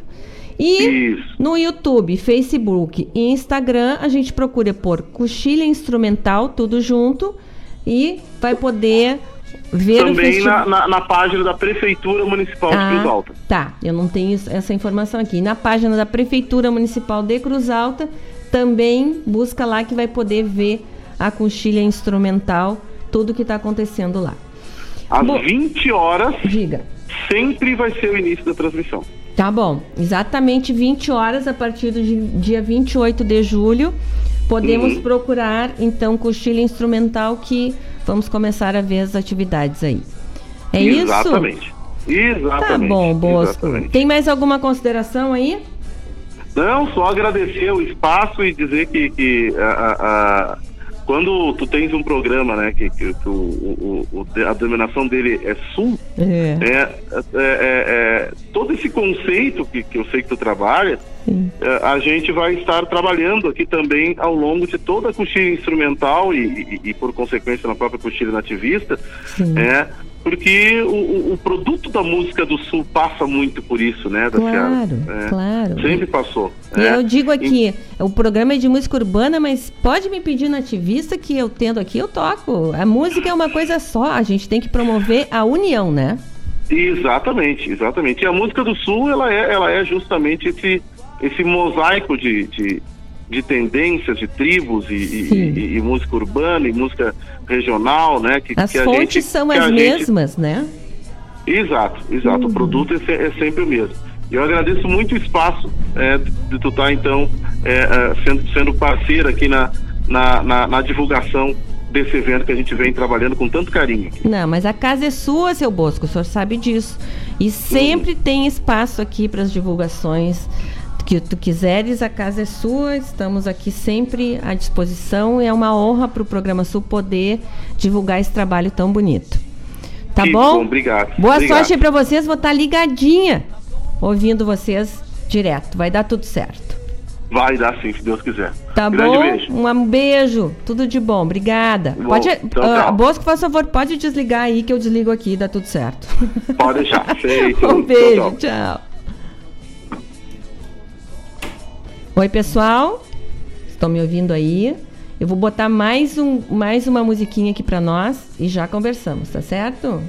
E no YouTube, Facebook e Instagram, a gente procura por Coxilha Instrumental, tudo junto, e vai poder ver Também na, na, na página da Prefeitura Municipal de Cruz Ah, Alta. Tá, eu não tenho isso- essa informação aqui. Na página da Prefeitura Municipal de Cruz Alta, também busca lá que vai poder ver a conchilha instrumental, tudo que está acontecendo lá. Às Bom, 20 horas, diga. sempre vai ser o início da transmissão. Tá bom, exatamente 20 horas a partir do di- dia 28 de julho. Podemos Uhum. procurar então coxilha instrumental que vamos começar a ver as atividades aí. É isso? Exatamente. Exatamente. Tá bom, Bosco. Exatamente. Tem mais alguma consideração aí? Não, só agradecer o espaço e dizer que, que, a- a- quando tu tens um programa, né, que, que, que o, o, a denominação dele é Sul, É. é, é, é, é, todo esse conceito que, que eu sei que tu trabalha, é, a gente vai estar trabalhando aqui também ao longo de toda a coxilha instrumental e, e- e, por consequência na própria coxilha nativista, é, porque o, o- produto da música do Sul passa muito por isso, né, Claro, é. claro. Sempre passou. E é. eu digo aqui, o programa é de música urbana, mas pode me pedir nativista que eu tendo aqui, eu toco. A música é uma coisa só, a gente tem que promover a união, né? Exatamente, exatamente. E a música do Sul, ela é, ela é justamente esse, esse mosaico de, de, de tendências, de tribos e, e- e- música urbana e música regional, né? Que, As que fontes gente- são as gente- mesmas, né? Exato, exato. O produto é, é sempre o mesmo. Eu agradeço muito o espaço é, de, tu estar, então, é, é, sendo, sendo parceiro aqui na, na, na, na divulgação desse evento que a gente vem trabalhando com tanto carinho. Não, mas a casa é sua, seu Bosco, o senhor sabe disso. E sempre tem espaço aqui para as divulgações que tu quiseres, a casa é sua, estamos aqui sempre à disposição e é uma honra para o Programa Sul poder divulgar esse trabalho tão bonito. Tá Que bom? bom, obrigado. Boa Obrigado. sorte aí para vocês, vou estar ligadinha ouvindo vocês direto, vai dar tudo certo. Vai dar sim, se Deus quiser. Tá Grande bom? beijo. Um beijo, tudo de bom, obrigada. Bom, pode, então ah, tchau. Bosco, faz favor, pode desligar aí que eu desligo aqui, dá tudo certo. Pode deixar. Feito. Um beijo, Tchau, tchau. Oi, pessoal. Estão me ouvindo aí? Eu vou botar mais, um, mais uma musiquinha aqui pra nós e já conversamos, tá certo?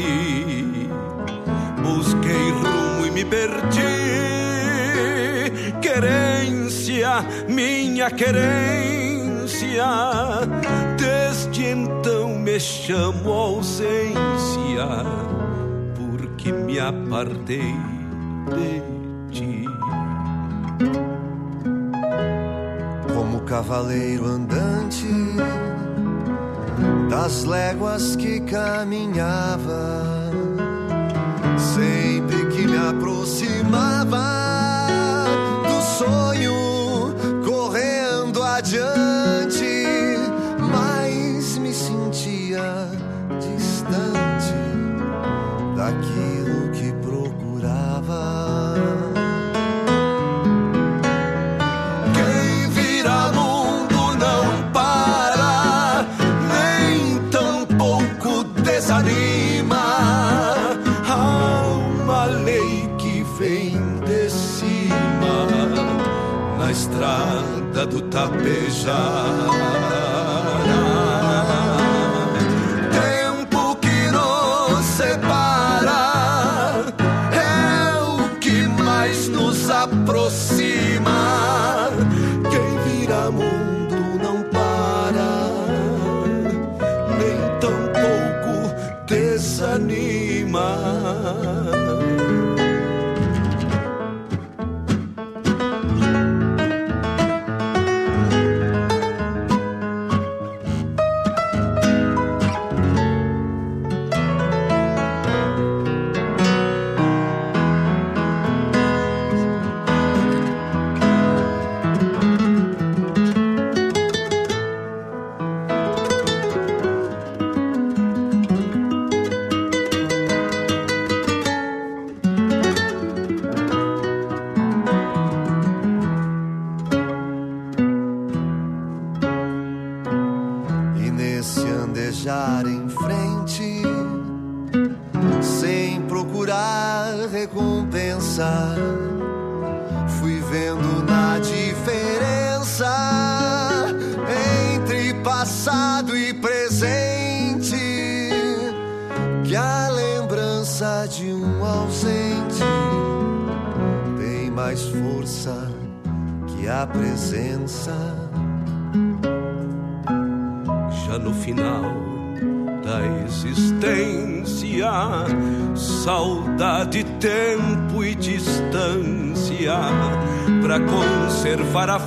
esqueci. Busquei rumo e me perdi. Querência, minha querência, desde então me chamo ausência, porque me apartei de ti. Como cavaleiro andante das léguas que caminhava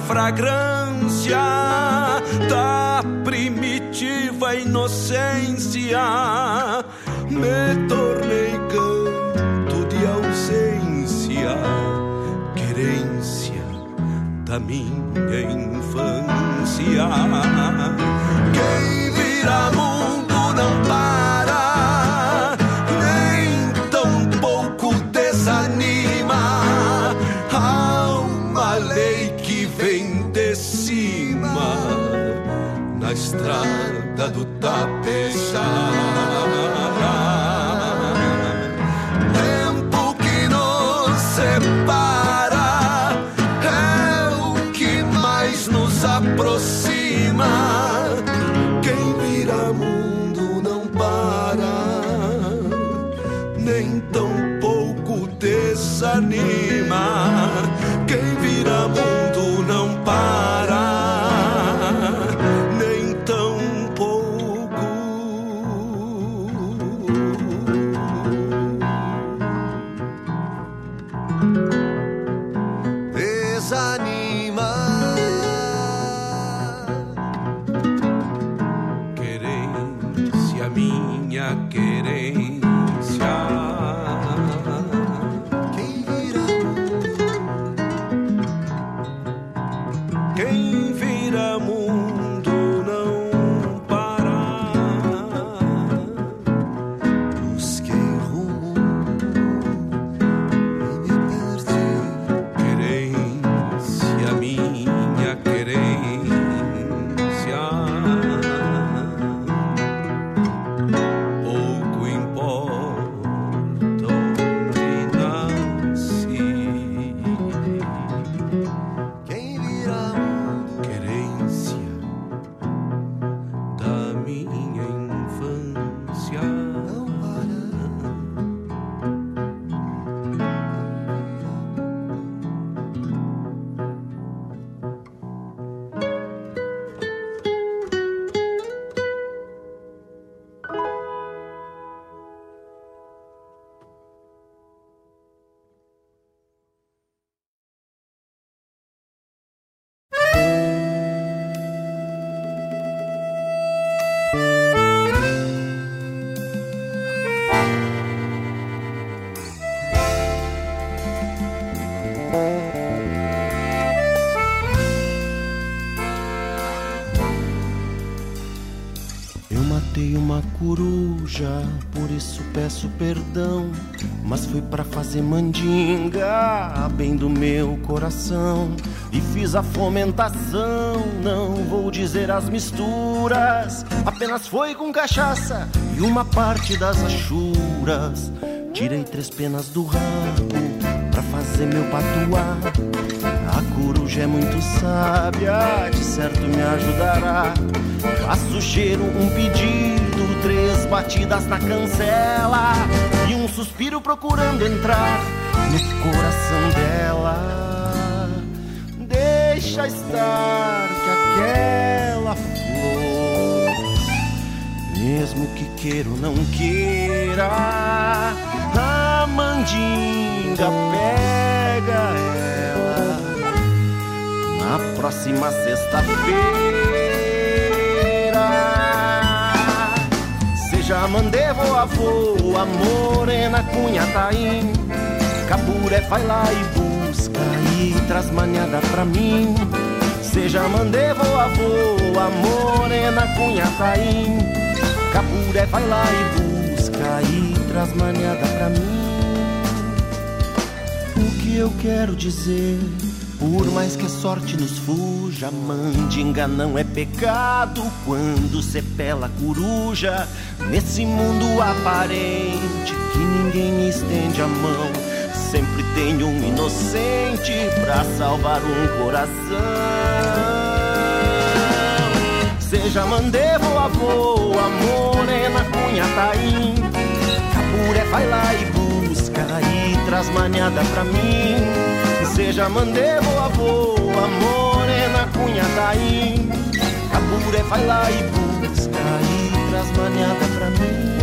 fragrantes perdão. Mas foi para fazer mandinga, bem do meu coração. E fiz a fomentação, não vou dizer as misturas. Apenas foi com cachaça e uma parte das achuras. Tirei três penas do rabo pra fazer meu patuá. A coruja é muito sábia, de certo me ajudará. Faço cheiro, um pedido, três batidas na cancela e um suspiro procurando entrar no coração dela. Deixa estar que aquela flor, mesmo que queira ou não queira, a mandinga pega ela na próxima sexta-feira. Seja Mandevo, avô, a morena cunha taim. Capuré vai lá e busca e traz manhada pra mim. Seja Mandevo, avô, a morena cunha taim. Capuré vai lá e busca e traz manhada pra mim. O que eu quero dizer? Por mais que a sorte nos fuja, mandinga não é pecado quando se pela coruja. Nesse mundo aparente que ninguém estende a mão, sempre tem um inocente pra salvar um coração. Seja mandevo, avô, a morena, cunha, taim. Capuré vai lá e busca e traz manhada pra mim. Seja mandevo, avô, a morena, cunha, taim. Capuré vai lá e busca e traz manhada pra mim.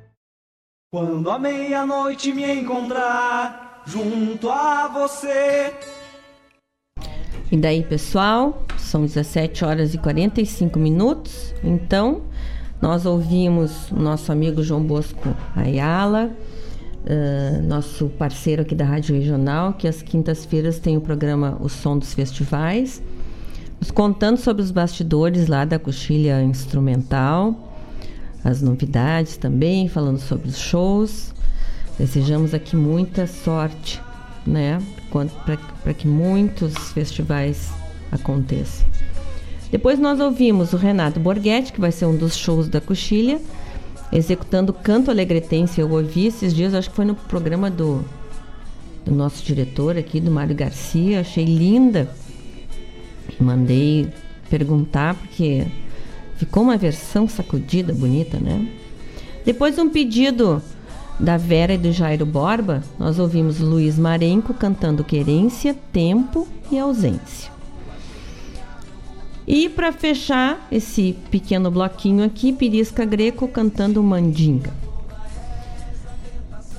Quando a meia-noite me encontrar junto a você. E daí, pessoal, são 17 horas e 45 minutos. Então, nós ouvimos o nosso amigo João Bosco Ayala, uh, nosso parceiro aqui da Rádio Regional, que às quintas-feiras tem o programa O Som dos Festivais, nos contando sobre os bastidores lá da coxilha instrumental, as novidades também, falando sobre os shows. Desejamos aqui muita sorte, né? Para que muitos festivais aconteçam. Depois nós ouvimos o Renato Borghetti, que vai ser um dos shows da Coxilha, executando canto alegretense. Eu ouvi esses dias, acho que foi no programa do, do nosso diretor aqui, do Mário Garcia. Achei linda. Mandei perguntar, porque ficou uma versão sacudida, bonita, né? Depois um pedido da Vera e do Jairo Borba, nós ouvimos Luiz Marenco cantando Querência, Tempo e Ausência. E para fechar esse pequeno bloquinho aqui, Pirisca Greco cantando Mandinga.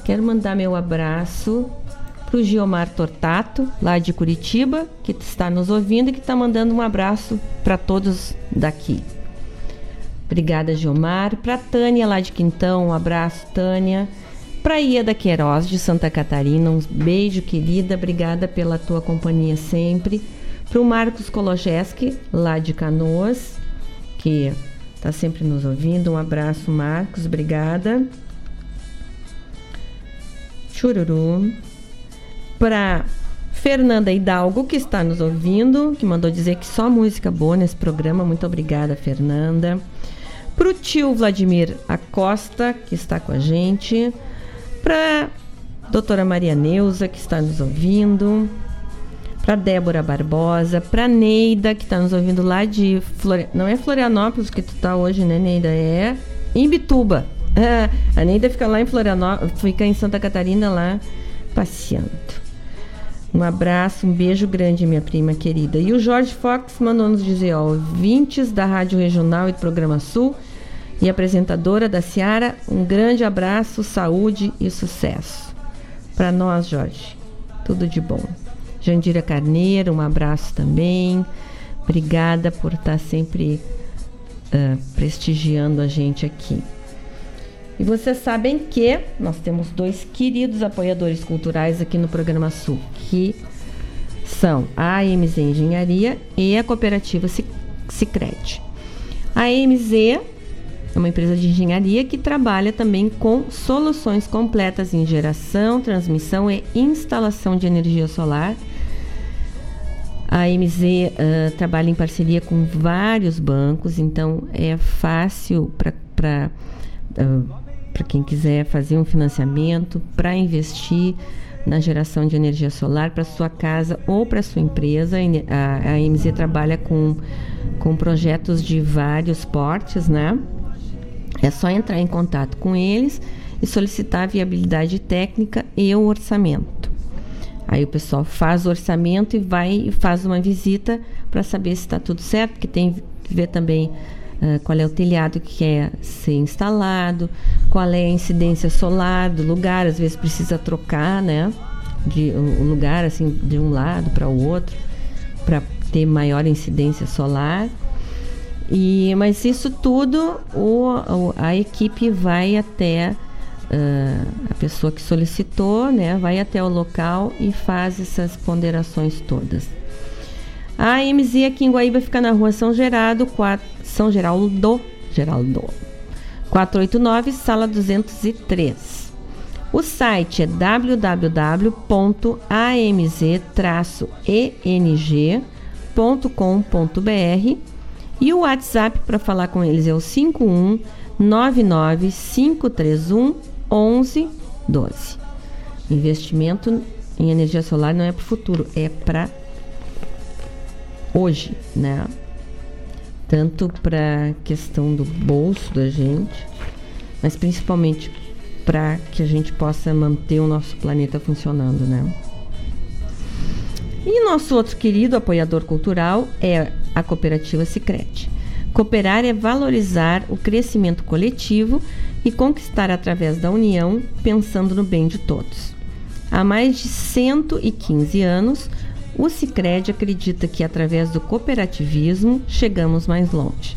Quero mandar meu abraço para o Giomar Tortato, lá de Curitiba, que está nos ouvindo e que está mandando um abraço para todos daqui. Obrigada, Giomar. Para Tânia, lá de Quintão, um abraço, Tânia. Para Ieda Queiroz, de Santa Catarina, um beijo, querida. Obrigada pela tua companhia sempre para o Marcos Kologeski, lá de Canoas, que está sempre nos ouvindo. Um abraço, Marcos, obrigada. Chururu. Para Fernanda Hidalgo, que está nos ouvindo, que mandou dizer que só música boa nesse programa. Muito obrigada, Fernanda. Para o tio Vladimir Acosta, que está com a gente. Para doutora Maria Neuza, que está nos ouvindo para Débora Barbosa, para Neida, que está nos ouvindo lá de Flori... não é Florianópolis que tu tá hoje, né, Neida? É Imbituba. É, a Neida fica lá em Florianópolis, fica em Santa Catarina lá passeando. Um abraço, um beijo grande, minha prima querida. E o Jorge Fox mandou nos dizer, ó, ouvintes da Rádio Regional e do Programa Sul e apresentadora da Seara, um grande abraço, saúde e sucesso. Para nós, Jorge, tudo de bom. Jandira Carneiro, um abraço também. Obrigada por estar sempre uh, prestigiando a gente aqui. E vocês sabem que nós temos dois queridos apoiadores culturais aqui no Programa Sul, que são a AMZ Engenharia e a Cooperativa Sicredi. A AMZ é uma empresa de engenharia que trabalha também com soluções completas em geração, transmissão e instalação de energia solar a MZ uh, trabalha em parceria com vários bancos, então é fácil para uh, ah, quem quiser fazer um financiamento para investir na geração de energia solar para sua casa ou para sua empresa. A, a MZ trabalha com, com projetos de vários portes, né? É só entrar em contato com eles e solicitar a viabilidade técnica e o orçamento. Aí o pessoal faz o orçamento e vai e faz uma visita para saber se está tudo certo, porque tem que ver também uh, qual é o telhado que quer ser instalado, qual é a incidência solar do lugar, às vezes precisa trocar, né? De um lugar assim de um lado para o outro para ter maior incidência solar. E mas isso tudo o, a equipe vai até uh, a pessoa que solicitou, né, vai até o local e faz essas ponderações todas. A AMZ aqui em Guaíba fica na rua São Geraldo, 4, São Geraldo, Geraldo, 489, sala 203. O site é www.amz-eng.com.br e o WhatsApp para falar com eles é o 51 99 531 11, 12. Investimento em energia solar não é para o futuro, é para hoje, né? Tanto para questão do bolso da gente, mas principalmente para que a gente possa manter o nosso planeta funcionando, né? E nosso outro querido apoiador cultural é a cooperativa Sicredi. Cooperar é valorizar o crescimento coletivo e conquistar através da união, pensando no bem de todos. Há mais de 115 anos, o Sicredi acredita que através do cooperativismo chegamos mais longe.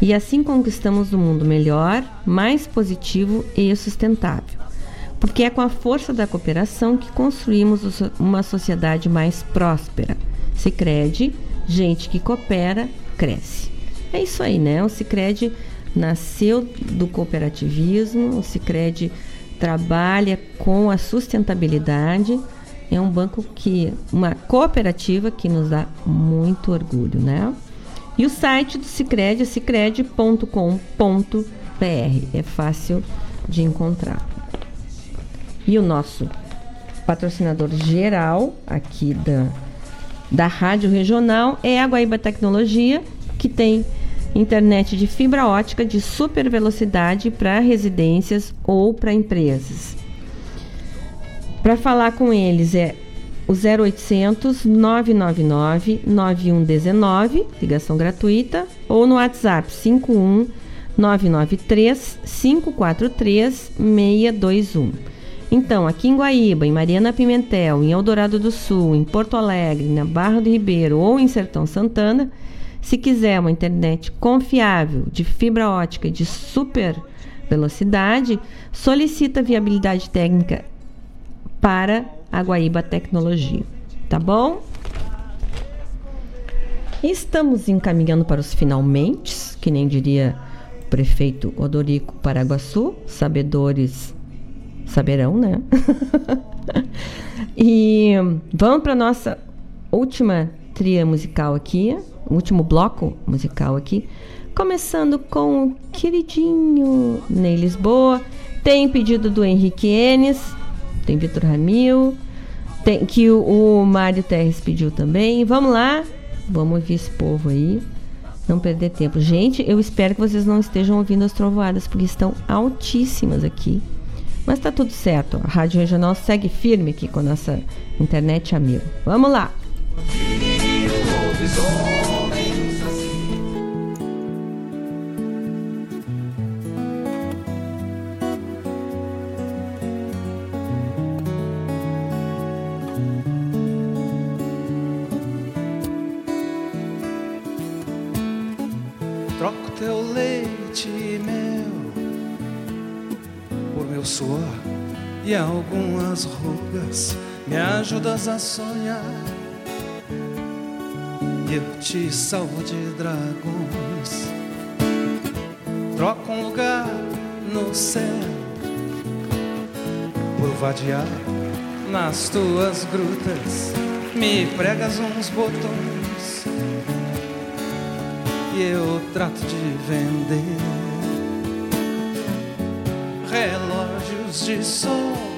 E assim conquistamos um mundo melhor, mais positivo e sustentável. Porque é com a força da cooperação que construímos uma sociedade mais próspera. Sicredi, gente que coopera, cresce. É isso aí, né? O Sicredi nasceu do cooperativismo, o Sicredi trabalha com a sustentabilidade. É um banco que, uma cooperativa que nos dá muito orgulho, né? E o site do Sicredi é sicredi.com.br. É fácil de encontrar. E o nosso patrocinador geral aqui da, da Rádio Regional é a Guaíba Tecnologia, que tem internet de fibra ótica de super velocidade para residências ou para empresas. Para falar com eles é o 0800 999 9119, ligação gratuita, ou no WhatsApp 51 993 543 621. Então, aqui em Guaíba, em Mariana Pimentel, em Eldorado do Sul, em Porto Alegre, na Barra do Ribeiro ou em Sertão Santana, se quiser uma internet confiável, de fibra ótica e de super velocidade, solicita viabilidade técnica para a Guaíba Tecnologia. Tá bom? Estamos encaminhando para os finalmente, que nem diria o prefeito Odorico Paraguaçu, sabedores saberão, né? e vamos para nossa última tria musical aqui, último bloco musical aqui, começando com o queridinho Ney Lisboa. Tem pedido do Henrique Enes, tem Vitor Ramil, tem, que o, o Mário Terres pediu também. Vamos lá, vamos ouvir esse povo aí. Não perder tempo. Gente, eu espero que vocês não estejam ouvindo as trovoadas, porque estão altíssimas aqui. Mas tá tudo certo. A Rádio Regional segue firme aqui com a nossa internet a mil. Vamos lá! Troco Me ajudas a sonhar eu te salvo de dragões. Troco um lugar no céu por vadiar nas tuas grutas. Me pregas uns botões e eu trato de vender relógios de sol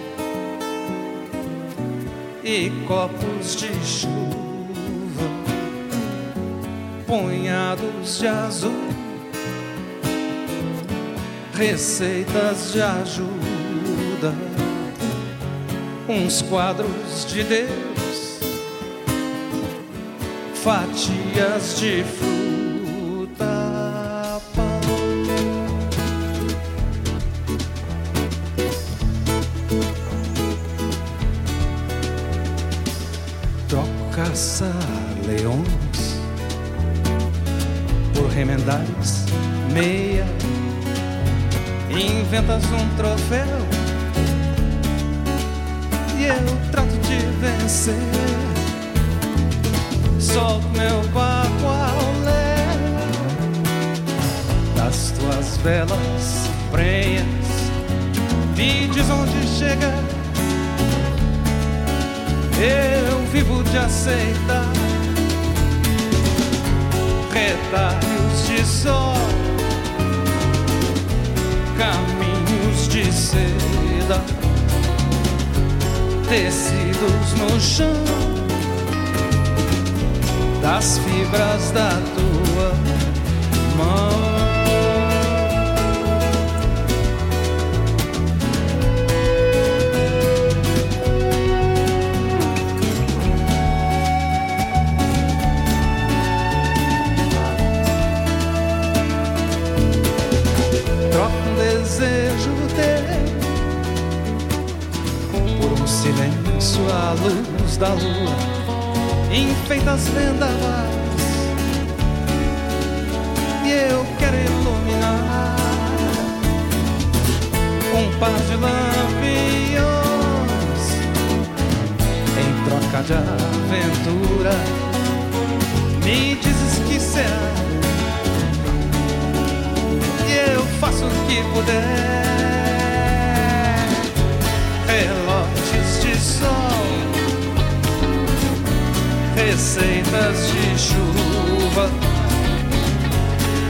e copos de chuva, punhados de azul, receitas de ajuda, uns quadros de Deus, fatias de fruta.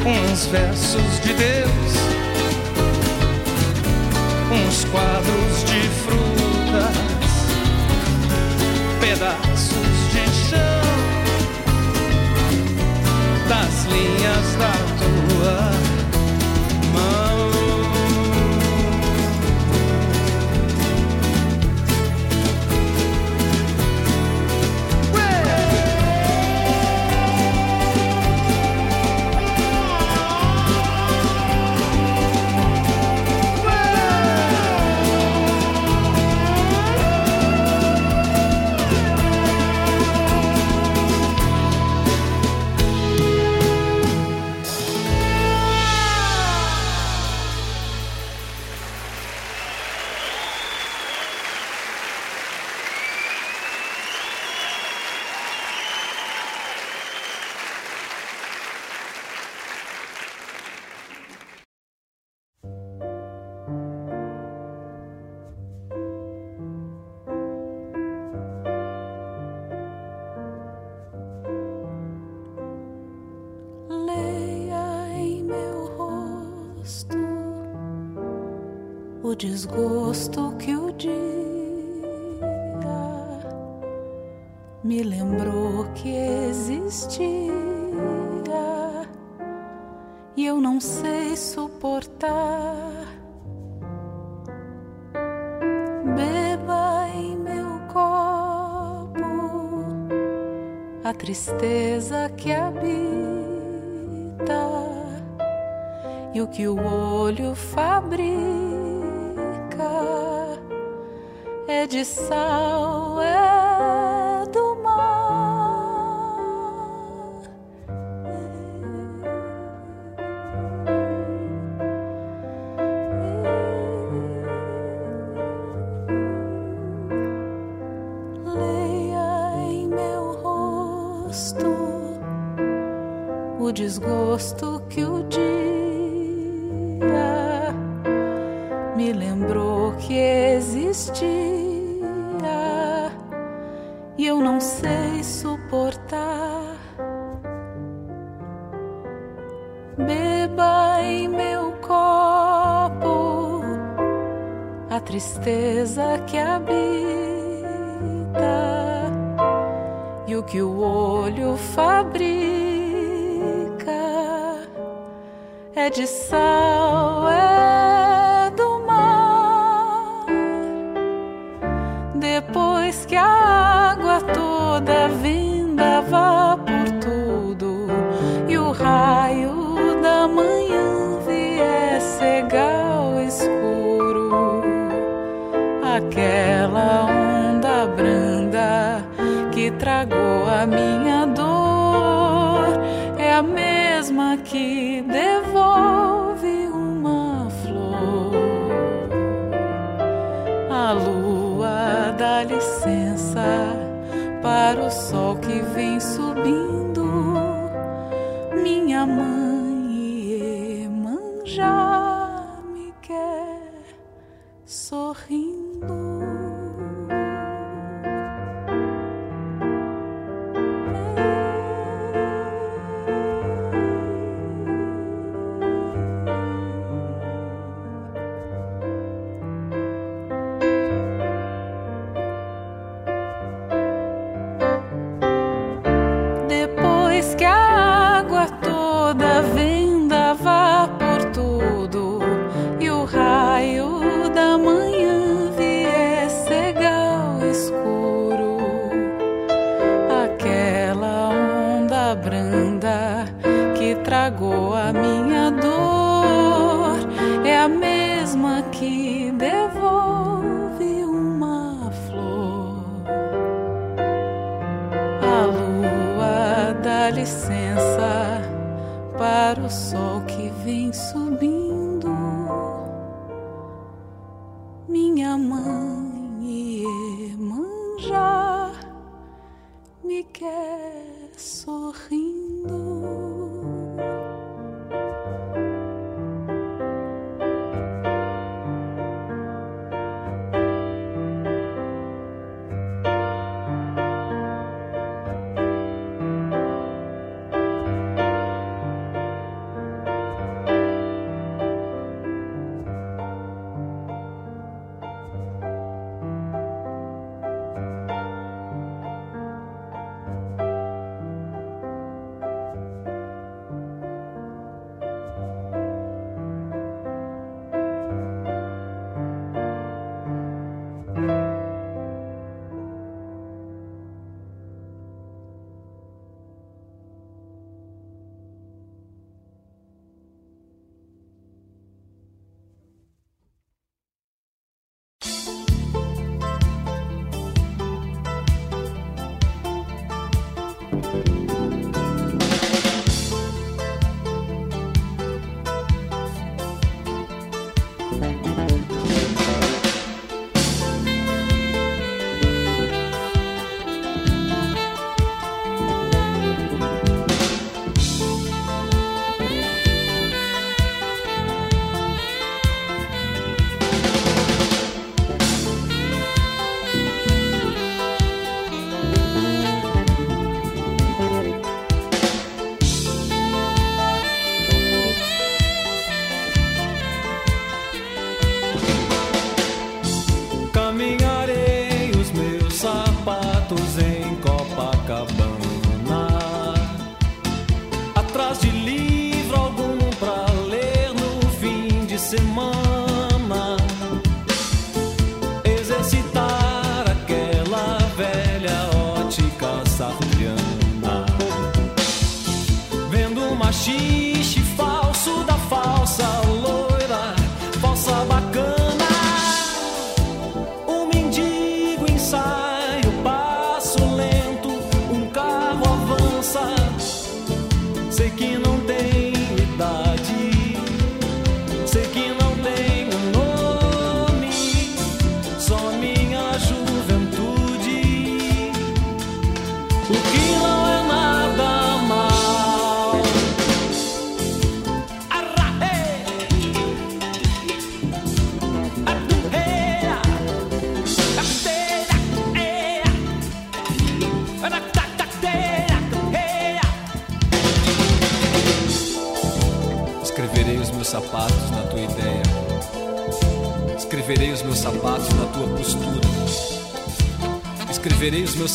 Uns versos de Deus, uns quadros de frutas, pedaços de chão das linhas da desgosto que o dia me lembrou que existia e eu não sei suportar. Beba em meu copo a tristeza que habita e o que o olho fabrica é de sal, é do mar. Leia em meu rosto o desgosto que o dia me lembrou que existia e eu não sei suportar. Beba em meu copo a tristeza que habita e o que o olho fabrica é de sal. É Depois que a água toda vá por tudo e o raio da manhã vier cegar o escuro, aquela onda branda que tragou a minha dor é a mesma que devolve uma flor. A lua dá licença para o sol que vem subindo, minha mãe Emanjá me quer sorrindo.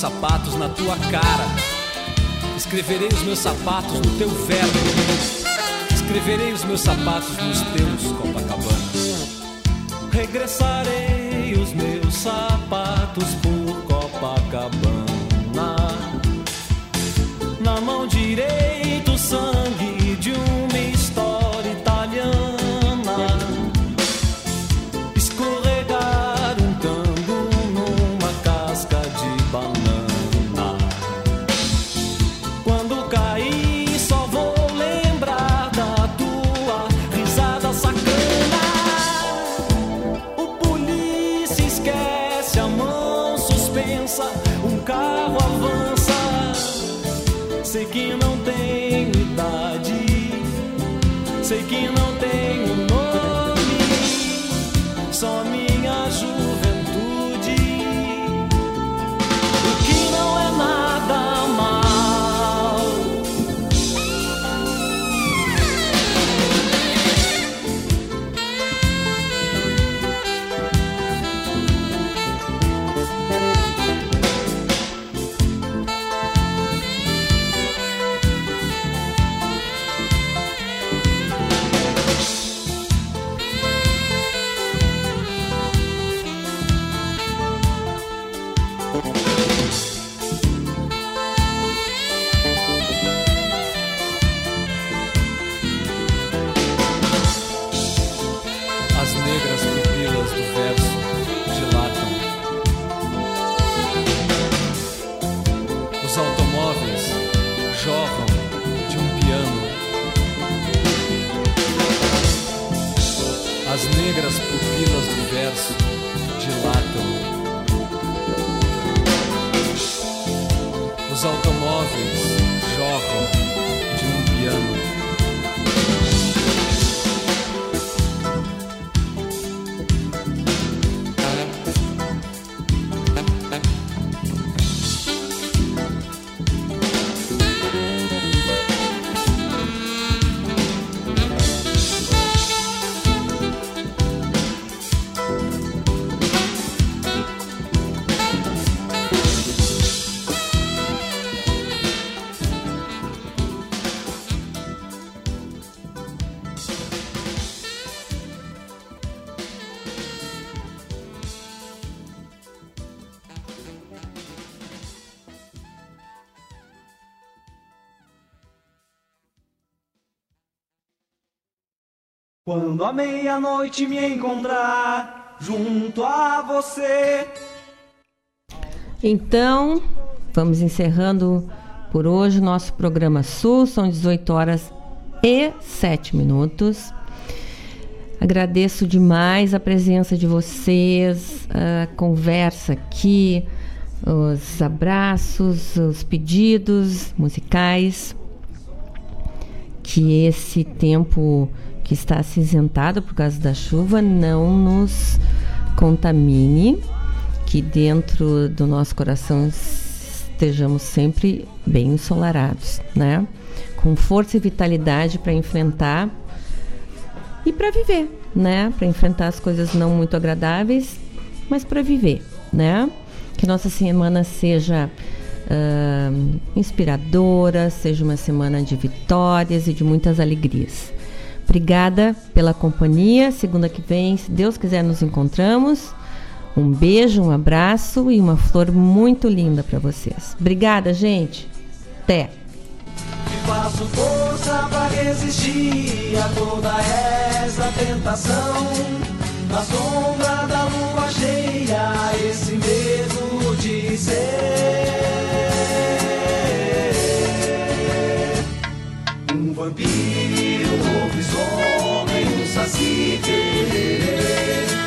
zapatos. Sei Quando a meia-noite me encontrar junto a você. Então, vamos encerrando por hoje o nosso programa Sul. São 18 horas e 7 minutos. Agradeço demais a presença de vocês, a conversa aqui, os abraços, os pedidos musicais. Que esse tempo que está acinzentado por causa da chuva não nos contamine, que dentro do nosso coração estejamos sempre bem ensolarados, né? Com força e vitalidade para enfrentar e para viver, né? Para enfrentar as coisas não muito agradáveis, mas para viver, né? Que nossa semana seja uh, inspiradora, seja uma semana de vitórias e de muitas alegrias. Obrigada pela companhia. Segunda que vem, se Deus quiser, nos encontramos. Um beijo, um abraço e uma flor muito linda para vocês. Obrigada, gente. Até. Faço força resistir a toda essa tentação. Na sombra da lua cheia, esse medo de ser um vampiro. see you.